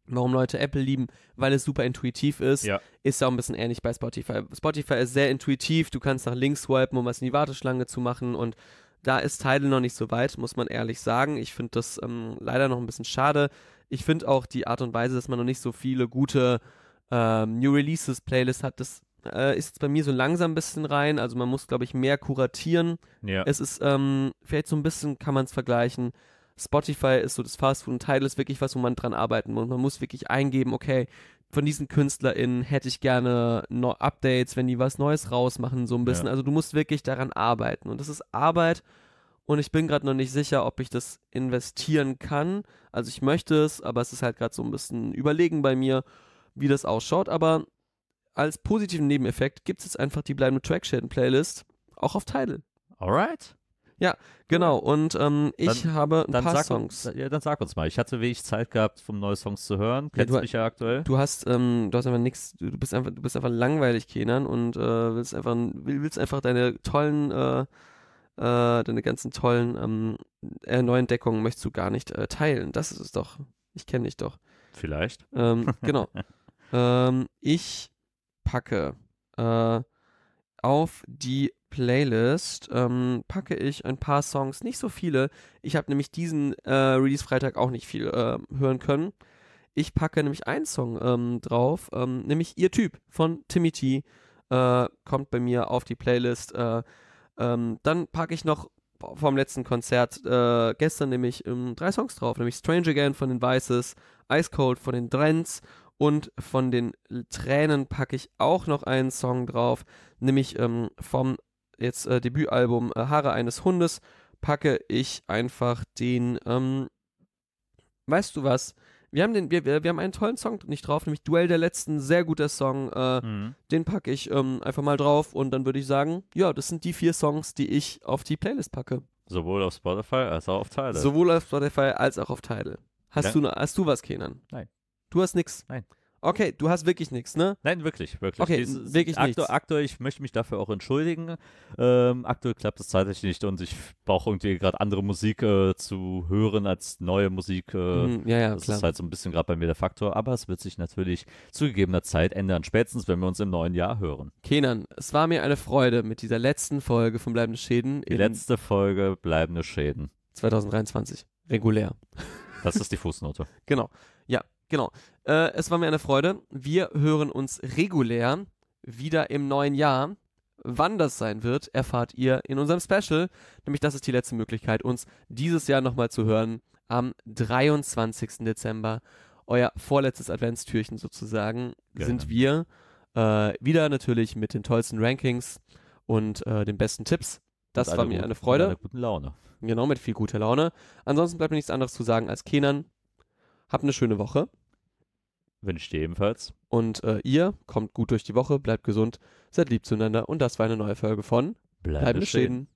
warum Leute Apple lieben, weil es super intuitiv ist, Ja. ist ja auch ein bisschen ähnlich bei Spotify. Spotify ist sehr intuitiv, du kannst nach links swipen, um was in die Warteschlange zu machen und da ist Tidal noch nicht so weit, muss man ehrlich sagen. Ich finde das ähm, leider noch ein bisschen schade. Ich finde auch die Art und Weise, dass man noch nicht so viele gute ähm, New Releases Playlist hat, das äh, ist jetzt bei mir so langsam ein bisschen rein. Also man muss, glaube ich, mehr kuratieren. ja. Es ist ähm, vielleicht so ein bisschen, kann man es vergleichen. Spotify ist so das Fastfood und Tidal ist wirklich was, wo man dran arbeiten muss. Man muss wirklich eingeben, okay, von diesen KünstlerInnen hätte ich gerne no Updates, wenn die was Neues rausmachen, so ein bisschen. Ja. Also du musst wirklich daran arbeiten. Und das ist Arbeit. Und ich bin gerade noch nicht sicher, ob ich das investieren kann. Also ich möchte es, aber es ist halt gerade so ein bisschen Überlegen bei mir, wie das ausschaut. Aber als positiven Nebeneffekt gibt es jetzt einfach die bleibende Trackschäden-Playlist auch auf Tidal. Alright. Genau, und ähm, ich habe ein Dann paar sag, Songs. Ja, dann sag uns mal. Ich hatte wenig Zeit gehabt, um neue Songs zu hören. Kennst du- mich ja aktuell. Du hast, ähm, du hast einfach nichts, du bist einfach, du bist einfach langweilig, Kenan, und äh, willst einfach, will- willst einfach deine tollen, äh, äh, deine ganzen tollen ähm, äh, Neuentdeckungen möchtest du gar nicht äh, teilen. Das ist es doch. Ich kenne dich doch. Vielleicht. Ähm, genau. ähm, ich packe äh, auf die Playlist ähm, packe ich ein paar Songs, nicht so viele. Ich habe nämlich diesen äh, Release-Freitag auch nicht viel äh, hören können. Ich packe nämlich einen Song ähm, drauf, ähm, nämlich Ihr Typ von Timmy T. Äh, kommt bei mir auf die Playlist. Äh, ähm, dann packe ich noch vom letzten Konzert äh, gestern nämlich ähm, drei Songs drauf, nämlich Strange Again von den Vices, Ice Cold von den Drents und von den Tränen packe ich auch noch einen Song drauf, nämlich ähm, vom jetzt äh, Debütalbum äh, Haare eines Hundes packe ich einfach den, ähm, weißt du was? Wir haben den, wir, wir wir haben einen tollen Song nicht drauf, nämlich Duell der Letzten, sehr guter Song. Äh, Mhm. den packe ich ähm, einfach mal drauf und dann würde ich sagen, ja, das sind die vier Songs, die ich auf die Playlist packe. Sowohl auf Spotify als auch auf Tidal. Sowohl auf Spotify als auch auf Tidal. Hast, Ja. du, hast du was, Kenan? Nein. Du hast nix? Nein. Okay, du hast wirklich nichts, ne? Nein, wirklich, wirklich. Okay, Dieses- wirklich aktu nichts. Aktuell, ich möchte mich dafür auch entschuldigen. Ähm, aktuell klappt es zeitlich nicht und ich brauche irgendwie gerade andere Musik äh, zu hören als neue Musik. Äh, Mhm, ja, ja, das klar. ist halt so ein bisschen gerade bei mir der Faktor, aber es wird sich natürlich zu gegebener Zeit ändern, spätestens wenn wir uns im neuen Jahr hören. Kenan, es war mir eine Freude mit dieser letzten Folge von Bleibende Schäden Die letzte Folge bleibende Schäden. 2023. Regulär. Das ist die Fußnote. Genau. Ja. Genau. Äh, es war mir eine Freude. Wir hören uns regulär wieder im neuen Jahr. Wann das sein wird, erfahrt ihr in unserem Special. Nämlich das ist die letzte Möglichkeit, uns dieses Jahr nochmal zu hören. Am 23. Dezember. Euer vorletztes Adventstürchen sozusagen Genau. sind wir. Äh, wieder natürlich mit den tollsten Rankings und äh, den besten Tipps. Das Mit war mir guten- eine mit Freude. einer guten Laune. Genau, mit viel guter Laune. Ansonsten bleibt mir nichts anderes zu sagen als Kenan. Habt eine schöne Woche. Wünsche ich dir ebenfalls. Und äh, ihr kommt gut durch die Woche, bleibt gesund, seid lieb zueinander. Und das war eine neue Folge von Bleib Bleibende bestehen. Schäden.